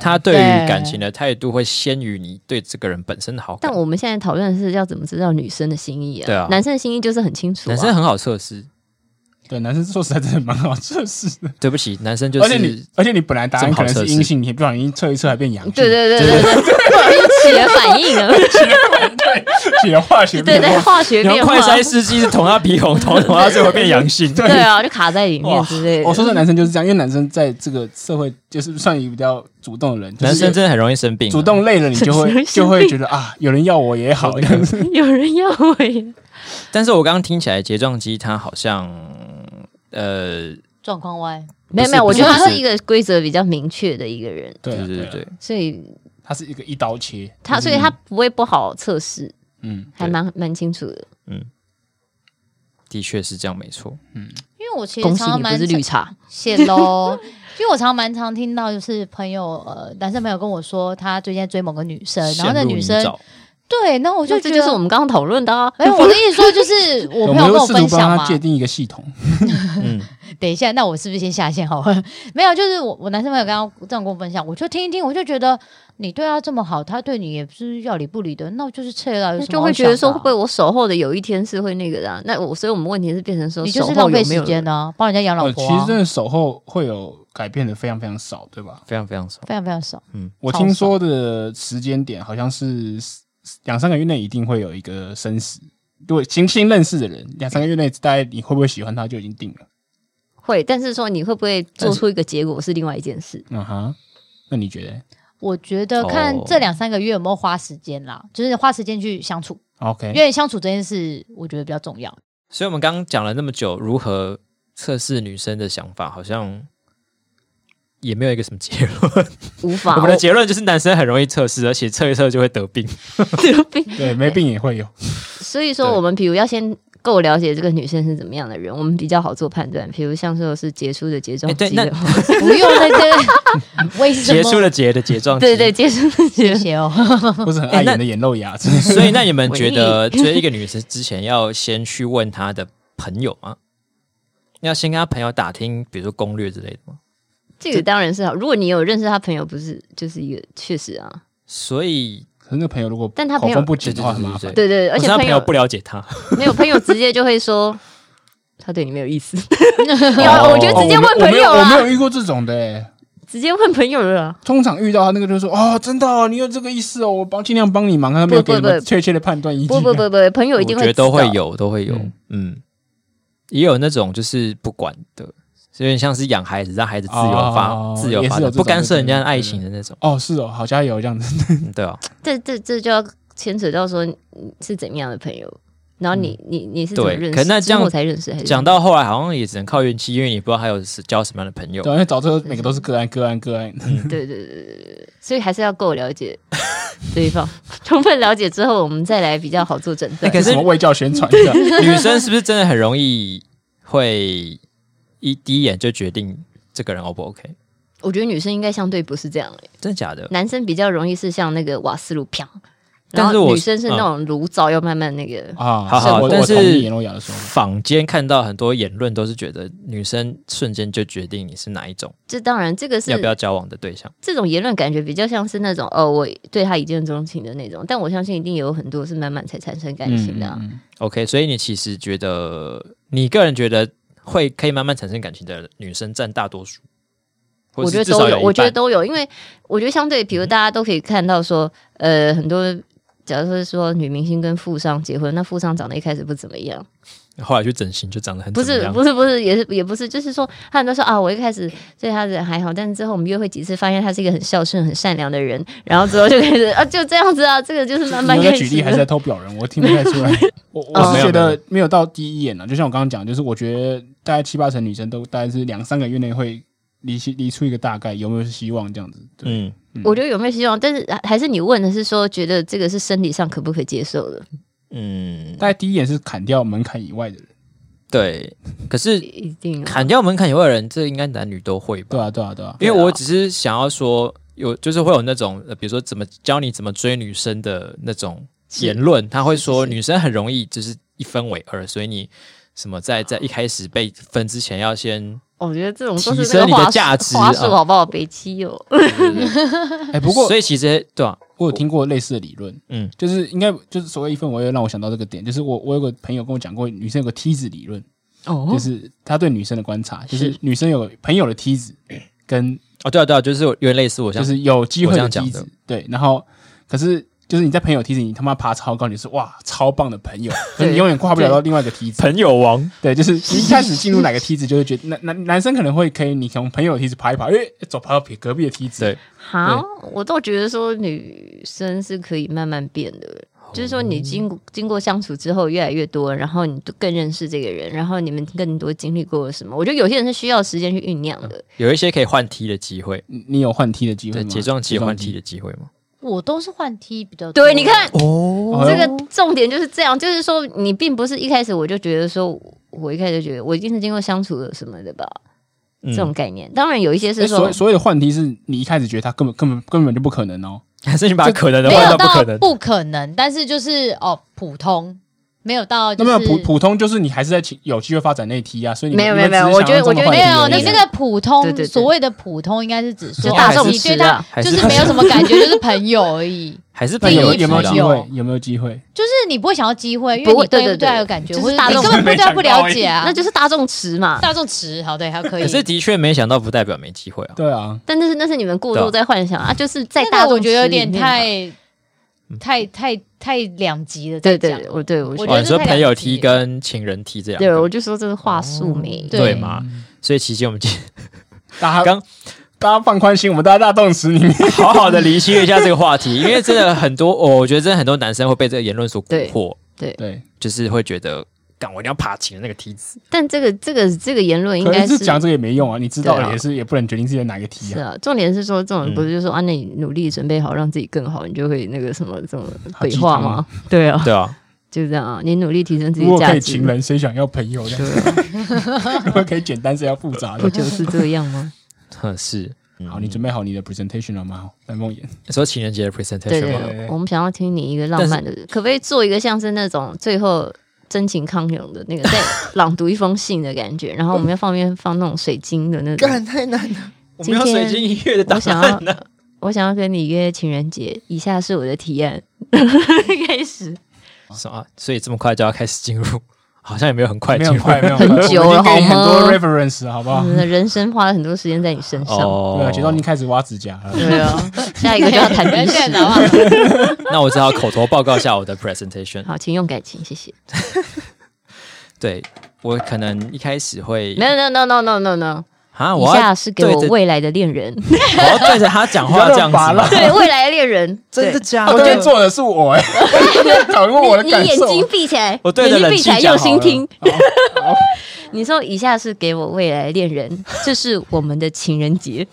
B: 他对于感情的态度会先于你对这个人本身的好感。
A: 但我们现在讨论的是要怎么知道女生的心意啊？对啊，男生的心意就是很清楚，
B: 男生很好测试。
C: 对，男生说实在真的蛮好测试的。
B: 对不起，男生就是，
C: 而且你，而且你本来答案可能是阴性，你不小心测一测还变阳性。
A: 对对对对对，起了反应了，
C: 起了反应，对，起了化学变化，
A: 对对，化学变化。
B: 快筛试剂是捅他鼻孔，捅捅他最后变阳性。
A: 对啊，就卡在里面之类的。
C: 我说的男生就是这样，因为男生在这个社会就是算一个比较主动的人。
B: 男生真的很容易生病，
C: 主动累了你就会就会觉得啊，有人要我也好，这样子。
A: 有人要我也。
B: 但是我刚刚听起来，睫状肌它好像。呃，
D: 状况外，
A: 没有没有，我觉得他是。一个规则比较明确的一个人，
C: 对
B: 对对对，
A: 所以
C: 他是一个一刀切，
A: 他所以他不会不好测试，嗯，还蛮蛮清楚的，
B: 嗯，的确是这样，没错，
D: 嗯，因为我其实常常蛮
A: 是绿茶，
D: 谢喽，因为我常常蛮常听到就是朋友呃男生朋友跟我说他最近在追某个女生，然后那女生。对，那我就觉得这就是
A: 我们刚刚讨论的啊。
D: 哎，我的意思说就是我朋友跟我分享嘛。
C: 界定一个系统。
D: 嗯，等一下，那我是不是先下线好了？没有，就是我我男生朋友刚刚这样跟我分享，我就听一听，我就觉得你对他这么好，他对你也不是要理不理的，那我就是撤了，
A: 就会觉得说会不会我守候的有一天是会那个的？那我所以我们问题是变成说，
D: 你就是浪费时间呢，帮人家养老婆。
C: 其实真的守候会有改变的非常非常少，对吧？
B: 非常非常少，
D: 非常非常少。
C: 嗯，我听说的时间点好像是。两三个月内一定会有一个生死，对新新认识的人，两三个月内大概你会不会喜欢他就已经定了。
A: 会，但是说你会不会做出一个结果是另外一件事。
C: 嗯哼，那你觉得？
D: 我觉得看这两三个月有没有花时间啦，哦、就是花时间去相处。
C: OK，
D: 因为相处这件事，我觉得比较重要。
B: 所以我们刚刚讲了那么久，如何测试女生的想法，好像。也没有一个什么结论，
A: 无法。
B: 我们的结论就是男生很容易测试，而且测一测就会得病。
A: 得病，
C: 对，没病也会有。
A: 所以说，我们比如要先够了解这个女生是怎么样的人，我们比较好做判断。比如像说是杰出 的睫状肌的话，
D: 不用那个为什么
B: 杰出的杰的睫状肌，
A: 对对，杰出的杰谢哦，
C: 不是很碍眼的眼露牙齿。
B: 所以，那你们觉得追一个女生之前要先去问她的朋友吗？要先跟她朋友打听，比如说攻略之类的吗？
A: 这个当然是好。如果你有认识他朋友，不是就是一个确实啊。
B: 所以，
C: 可能那个朋友如果
A: 但他朋友
C: 不解的话很麻烦。
A: 对对，而且
B: 他朋友不了解他，
A: 没有朋友直接就会说他对你没有意思。我觉得直接问朋友啊，
C: 我没有遇过这种的，
A: 直接问朋友了。
C: 通常遇到他那个就说哦，真的，你有这个意思哦，我帮尽量帮你忙。他没有给确切的判断依据。
A: 不不不不，朋友一定会
B: 都会有，都会有。嗯，也有那种就是不管的。有点像是养孩子，让孩子自由发、哦、自由发展，不干涉人家的爱情的那种。
C: 哦，是哦，好加油这样子。
B: 对哦，
A: 这这这就要牵扯到说是怎么样的朋友，然后你、嗯、你你是怎么认识？可那这样
B: 才
A: 认识。
B: 讲到后来好像也只能靠运气，因为你不知道还有是交什么样的朋友。
C: 对，因为找这个每个都是个案，个案，个案。
A: 对对对对对，所以还是要够了解对方，充分了解之后，我们再来比较好做诊断。
C: 可是什么卫教宣传？
B: 女生是不是真的很容易会？一第一眼就决定这个人 O 不 OK？
A: 我觉得女生应该相对不是这样的，
B: 真的假的？
A: 男生比较容易是像那个瓦斯炉啪，但是女生是那种炉灶要慢慢那个
B: 啊，好好。但是坊间看到很多言论都是觉得女生瞬间就决定你是哪一种。
A: 这当然这个是
B: 要不要交往的对象。
A: 这种言论感觉比较像是那种哦，我对他一见钟情的那种，但我相信一定有很多是慢慢才产生感情的。
B: OK，所以你其实觉得你个人觉得。会可以慢慢产生感情的女生占大多数，
A: 我觉得都有，我觉得都有，因为我觉得相对，比如大家都可以看到说，呃，很多假如说是说女明星跟富商结婚，那富商长得一开始不怎么样，
B: 后来去整形就长得很
A: 不是不是不是也是也不是，就是说他很多说啊，我一开始对他人还好，但是之后我们约会几次，发现他是一个很孝顺、很善良的人，然后之后就开始啊，就这样子啊，这个就是慢慢开始。
C: 举例还是在偷表人，我听不太出来。我我是觉得没有到第一眼呢，就像我刚刚讲，就是我觉得大概七八成女生都大概是两三个月内会离离出一个大概，有没有希望这样子？嗯，
A: 嗯我觉得有没有希望，但是还是你问的是说，觉得这个是生理上可不可以接受的？
C: 嗯，大概第一眼是砍掉门槛以外的人。
B: 对，可是砍掉门槛以外的人，这应该男女都会吧？
C: 对啊，对啊，对啊。
B: 因为我只是想要说，有就是会有那种，比如说怎么教你怎么追女生的那种言论，他会说女生很容易就是一分为二，所以你什么在在一开始被分之前要先，
A: 我觉得这种都
B: 提升你的价值，
A: 话术好不好？北七哦。
C: 哎，不过
B: 所以其实对啊，
C: 我有听过类似的理论，嗯，就是应该就是所谓一分我也，让我想到这个点，就是我我有个朋友跟我讲过，女生有个梯子理论。哦，就是他对女生的观察，就是女生有朋友的梯子，跟
B: 哦，对啊，对啊，就是有点类似我，
C: 就是有机会的梯子，对。然后，可是就是你在朋友梯子，你他妈爬超高，你是哇超棒的朋友，可是你永远跨不了到另外一个梯子。
B: 朋友王，
C: 对，就是你一开始进入哪个梯子，就会觉得男男男生可能会可以，你从朋友梯子爬一爬，哎，走爬到隔壁的梯子。
B: 对，
A: 好，我倒觉得说女生是可以慢慢变的。就是说，你经过经过相处之后越来越多，然后你就更认识这个人，然后你们更多经历过了什么？我觉得有些人是需要时间去酝酿的。
B: 有一些可以换梯的机会，
C: 你有换梯的机会吗？
B: 对，睫状肌换梯的机会吗？
D: 我都是换 T 比较多。
A: 对，你看，哦，这个重点就是这样，就是说，你并不是一开始我就觉得说，我一开始就觉得我一定是经过相处了什么的吧？嗯、这种概念，当然有一些是说，
C: 所所谓的换题是你一开始觉得他根本根本根本就不可能哦。
B: 还是你把可能的换到不可能，
D: 不可能，但是就是哦，普通没有到，
C: 那么普普通就是你还是在有机会发展那梯啊，所以你
A: 没有没有没有，我觉得我觉得
D: 没有，你那个普通所谓的普通应该是指说大众你对他就是没有什么感觉，就是朋友而已。
B: 还是朋友
C: 有没有机会？有没有机会？
D: 就是你不会想要机会，因为你对不对有感觉，或者你根本不对他不了解啊，
A: 那就是大众池嘛。
D: 大众池，好对，还可以。
B: 可是的确没想到，不代表没机会啊。
C: 对啊，
A: 但那是那是你们过度在幻想啊，就是在大众我觉得有点
D: 太太太太两极了。
A: 对对，我对我
B: 觉得说朋友踢跟情人踢这样。
A: 对，我就说这是话术没
B: 对嘛？所以其实我们今天
C: 大家刚。大家放宽心，我们大家大动词里面
B: 好好的厘清一下这个话题，因为真的很多，我，我觉得真的很多男生会被这个言论所蛊惑，
A: 对对，
B: 就是会觉得，干我一定要爬起那个梯子。
A: 但这个这个这个言论应该是
C: 讲这个也没用啊，你知道了也是也不能决定自己在哪个梯啊。是啊，
A: 重点是说这种不是就是说啊，那你努力准备好让自己更好，你就会那个什么这种鬼话吗？对啊，
B: 对啊，
A: 就这样啊，你努力提升自己价值。如果可以
C: 情人，谁想要朋友？对啊 如果可以简单，谁要复杂的？
A: 不就是这样吗？
B: 呵，是。
C: 好，你准备好你的 presentation 了吗？丹凤眼，
B: 说情人节的 presentation
A: 对对对，我们想要听你一个浪漫的，可不可以做一个像是那种最后真情康永的那个，在 朗读一封信的感觉？然后我们要放边放那种水晶的那种，
B: 太难了。
A: 今天水晶音乐的，我想要，我想要跟你约情人节。以下是我的提案，开始。
B: 什么？所以这么快就要开始进入？好像也没有很快，
C: 没有快，没有
A: 很久了，好吗？
C: 很多 reference，好不好？
A: 人生花了很多时间在你身上，
C: 对啊，直到你开始挖指甲了，
A: 对啊，下一个就要谈鼻屎了。
B: 那我只好口头报告一下我的 presentation。
A: 好，请用感情，谢谢。
B: 对，我可能一开始会
A: ，no no no no no no no。啊！以下是给我未来的恋人，
B: 我要对着他讲话这样子。
A: 对，未来的恋人，
B: 真的假的？
C: 我今天做的是我哎，讨论我的感受。
A: 你眼睛闭起来，我对着闭起来，用心听。你说以下是给我未来的恋人，这是我们的情人节。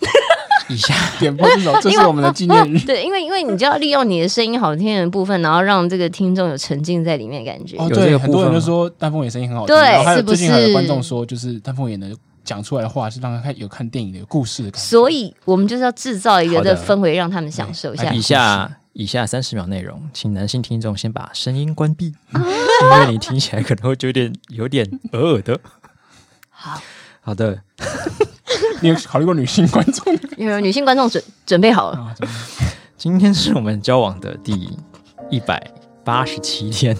B: 以下
C: 点播这首，这是我们的纪念日。
A: 对，因为因为你就要利用你的声音好听的部分，然后让这个听众有沉浸在里面的感觉。
C: 哦，对，很多人就说丹凤眼声音很好听，对，还有最近还有观众说，就是丹凤眼的。讲出来的话是让他看有看电影的有故事的感觉，
A: 所以我们就是要制造一个的氛围，让他们享受一下。
B: 以下以下三十秒内容，请男性听众先把声音关闭，因为你听起来可能会有点有点耳耳的。
A: 好
B: 好的，
C: 你有考虑过女性观众？
A: 有有女性观众准准备好了。
B: 今天是我们交往的第一百八十七天，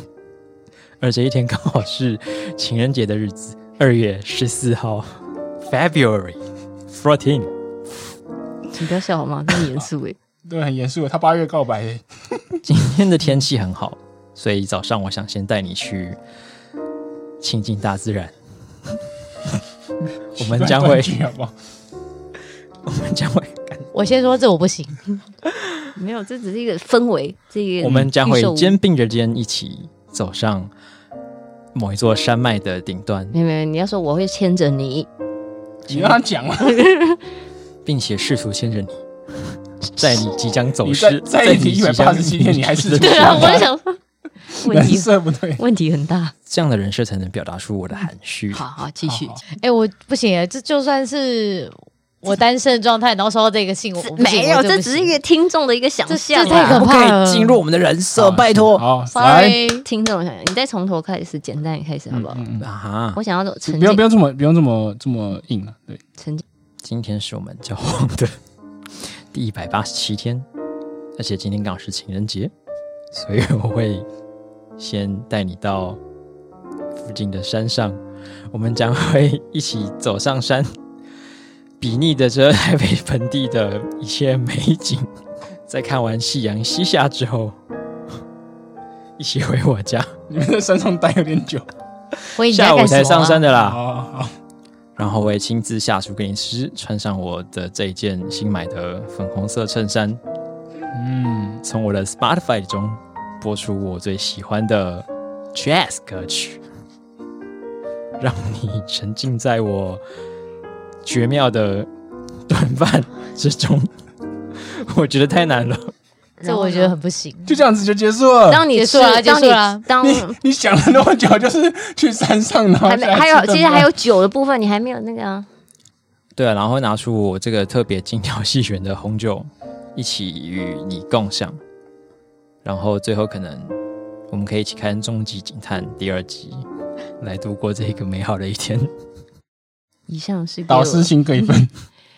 B: 而这一天刚好是情人节的日子，二月十四号。February fourteen，
A: 你不要笑好吗？那么严肃诶，
C: 对，很严肃。他八月告白诶。
B: 今天的天气很好，所以早上我想先带你去亲近大自然。我们将会，我们将会。
D: 我先说这我不行，
A: 没有，这只是一个氛围。这个
B: 我们将会肩并着肩一起走上某一座山脉的顶端。
A: 没有没有，你要说我会牵着你。
C: 你让他讲了，
B: 并且试图牵着你，在你即将走
C: 失，在你一百八十七天，你还是
A: 对啊，我在想说，问题
C: 设不对，
A: 问题很大，
B: 这样的人设才能表达出我的含蓄。
A: 好好继续，
D: 哎，我不行，这就算是。我单身的状态，然后收到这个信，我
A: 没有，这只是一个听众的一个想象，
D: 太可怕了。
B: 进入我们的人设，拜托。
C: 好，
D: 来，
A: 听众想想，你再从头开始，简单开始，好不好？啊，我想要走，
C: 不要不用这么不用这么这么硬了。对，
A: 曾经，
B: 今天是我们交往的 第一百八十七天，而且今天刚好是情人节，所以我会先带你到附近的山上，我们将会一起走上山。比拟的这台北盆地的一些美景，在看完夕阳西下之后，一起回我家。
C: 你们在山上待有点久，
B: 下午才上山的啦。好，好，好。然后我也亲自下厨给你吃，穿上我的这一件新买的粉红色衬衫。嗯，从我的 Spotify 中播出我最喜欢的 Jazz 歌曲，让你沉浸在我。绝妙的短饭之中，我觉得太难了，
D: 这我觉得很不行。
C: 就这样子就结束了。
A: 当你结束了，结束了。当
C: 你你想了那么久，就是去山上，然后还没
A: 还有，其实还有酒的部分，你还没有那个啊。
B: 对啊，然后会拿出我这个特别精挑细选的红酒，一起与你共享。然后最后可能我们可以一起看《终极警探》第二集，来度过这个美好的一天。
A: 以上是
C: 导师请给分，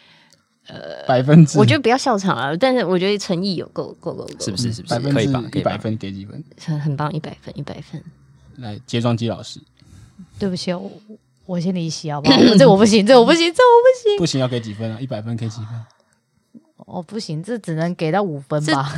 C: 呃，百分之，
A: 我觉得不要笑场啊，但是我觉得诚意有够够够够，
B: 是不是？是不是？
C: 可以吧？一百分给几分？
A: 很很棒，一百分，一百分。
C: 来，睫状肌老师，
D: 对不起，我我先离席好不好？这我不行，这我不行，这我不行，
C: 不行要给几分啊？一百分给几分？
D: 哦，不行，这只能给到五分吧？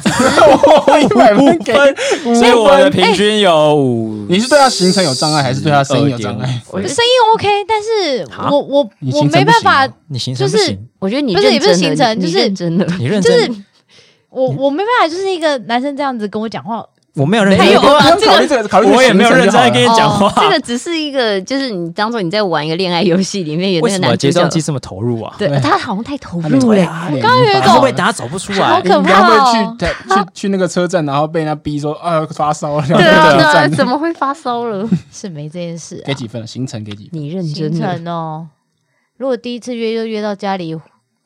C: 一百 分，
B: 所以我的平均有五。
C: 你是对他行程有障碍，还是对他声音有障碍？
D: 我的声音 OK，但是我我我没办法，
B: 你行程不行。
A: 我觉得你
D: 不是也不是行程，就是
A: 真的，
B: 你认真，
D: 就是我我没办法，就是一个男生这样子跟我讲话。
B: 我没有认真，
C: 没有啊，这个
B: 我也没有认真在跟你讲话。
A: 这个只是一个，就是你当做你在玩一个恋爱游戏里面有那个男主角。
B: 这么投入啊？
A: 对，他好像太投入了。
D: 我刚刚有一种，
B: 会不会大家走不出来？
D: 好可怕
C: 哦！会去去去那个车站，然后被人家逼说啊发烧了。
A: 对啊，怎么会发烧了？
D: 是没这件事。
C: 给几分？行程给几分？
A: 你认真。
D: 行程哦，如果第一次约就约到家里。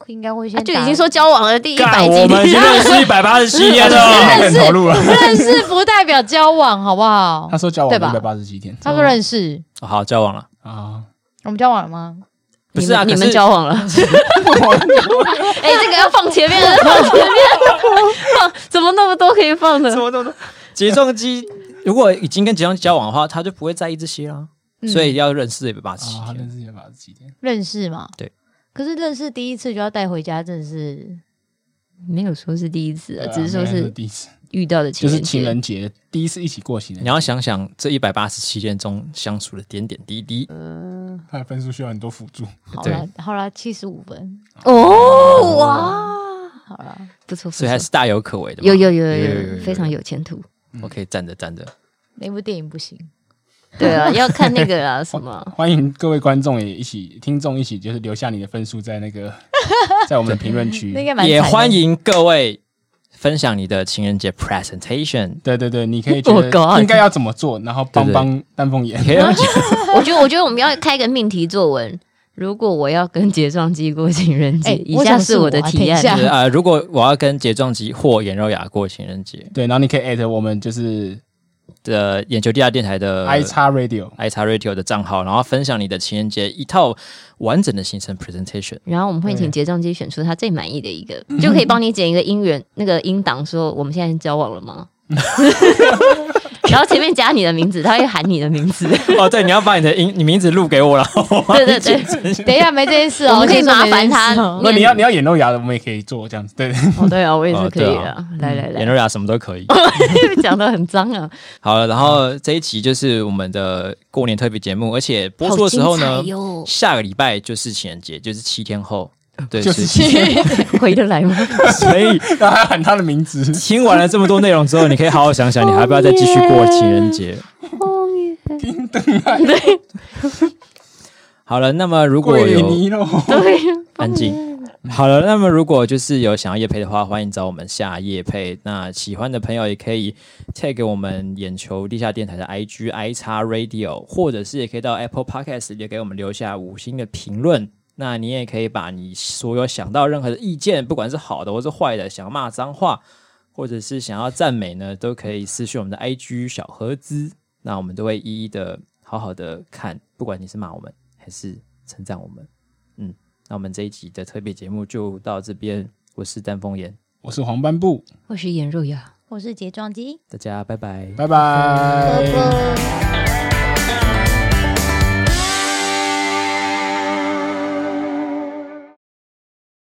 D: 应该会先
A: 就已经说交往了第一百集，
B: 我们已经认识 一百八十七天了，
D: 认识 认识不代表交往，好不好？
C: 他说交往一百八十七天，
D: 他说认识，
B: 好交往了
C: 啊？
D: 我们交往了吗？
B: 不是啊，
A: 你们交往了。哎，这个要放前面，放前面，放怎么那么多可以放的？
B: 怎么那么多？睫状肌如果已经跟睫状肌交往的话，他就不会在意这些了，所以要认识一百八十七天，
C: 认识一百八十七天，
D: 认识嘛？
B: 对。
D: 可是认识第一次就要带回家，真的是
A: 没有说是第一次啊，只是说是第一次遇到的，
C: 就是情人节第一次一起过情人节。
B: 你要想想这一百八十七天中相处的点点滴滴，
C: 嗯，他的分数需要很多辅助。
D: 好了，好了，七十五分
A: 哦，哇，好了，不错，
B: 所以还是大有可为的，
A: 有有有有有，非常有前途。
B: 我可以站着站着，
D: 那部电影不行。
A: 对啊，要看那个啊，什么？
C: 欢迎各位观众也一起，听众一起，就是留下你的分数在那个，在我们的评论区。
B: 也欢迎各位分享你的情人节 presentation。
C: 对对对，你可以觉得应该要怎么做，然后帮帮丹凤眼。
A: 我觉得，我觉得我们要开个命题作文。如果我要跟睫状肌过情人节，以下是我的提案。
B: 啊，如果我要跟睫状肌或颜柔雅过情人节，
C: 对，然后你可以艾特我们，就是。
B: 的眼球地下电台的
C: i 叉 radio
B: i 叉 radio 的账号，然后分享你的情人节一套完整的行程 presentation，
A: 然后我们会请结账机选出他最满意的一个，就可以帮你剪一个音源那个音档，说我们现在交往了吗？然后前面加你的名字，他会喊你的名字。
B: 哦，对，你要把你的音，你名字录给我了。
A: 对 对对，
D: 等一下没这件事哦，
A: 我们可以麻烦他。
C: 那你要你要演露牙的，我们也可以做这样子。对，
A: 哦对啊，我也是可以的。来来来，
B: 演露牙什么都可以。
A: 讲的很脏啊。
B: 好了，然后这一集就是我们的过年特别节目，而且播出的时候呢，下个礼拜就是情人节，就是七天后。对，
C: 就是
A: 回得来吗？
B: 所以
C: 他还喊他的名字。
B: 听完了这么多内容之后，你可以好好想想，你还要不要再继续过情人节？
C: 叮当，对。
B: 好了，那么如果有
A: 对，
B: 安静。好了，那么如果就是有想要夜配的话，欢迎找我们下夜配。那喜欢的朋友也可以 tag 我们眼球地下电台的 IG i 叉 radio，或者是也可以到 Apple Podcast 也给我们留下五星的评论。那你也可以把你所有想到任何的意见，不管是好的或是坏的，想要骂脏话，或者是想要赞美呢，都可以私讯我们的 IG 小盒子，那我们都会一一的好好的看，不管你是骂我们还是称赞我们。嗯那我们这一集的特别节目就到这边。我是丹凤眼，
C: 我是黄斑布，
A: 我是颜若雅，
D: 我是睫状肌。
B: 大家拜拜，
C: 拜拜。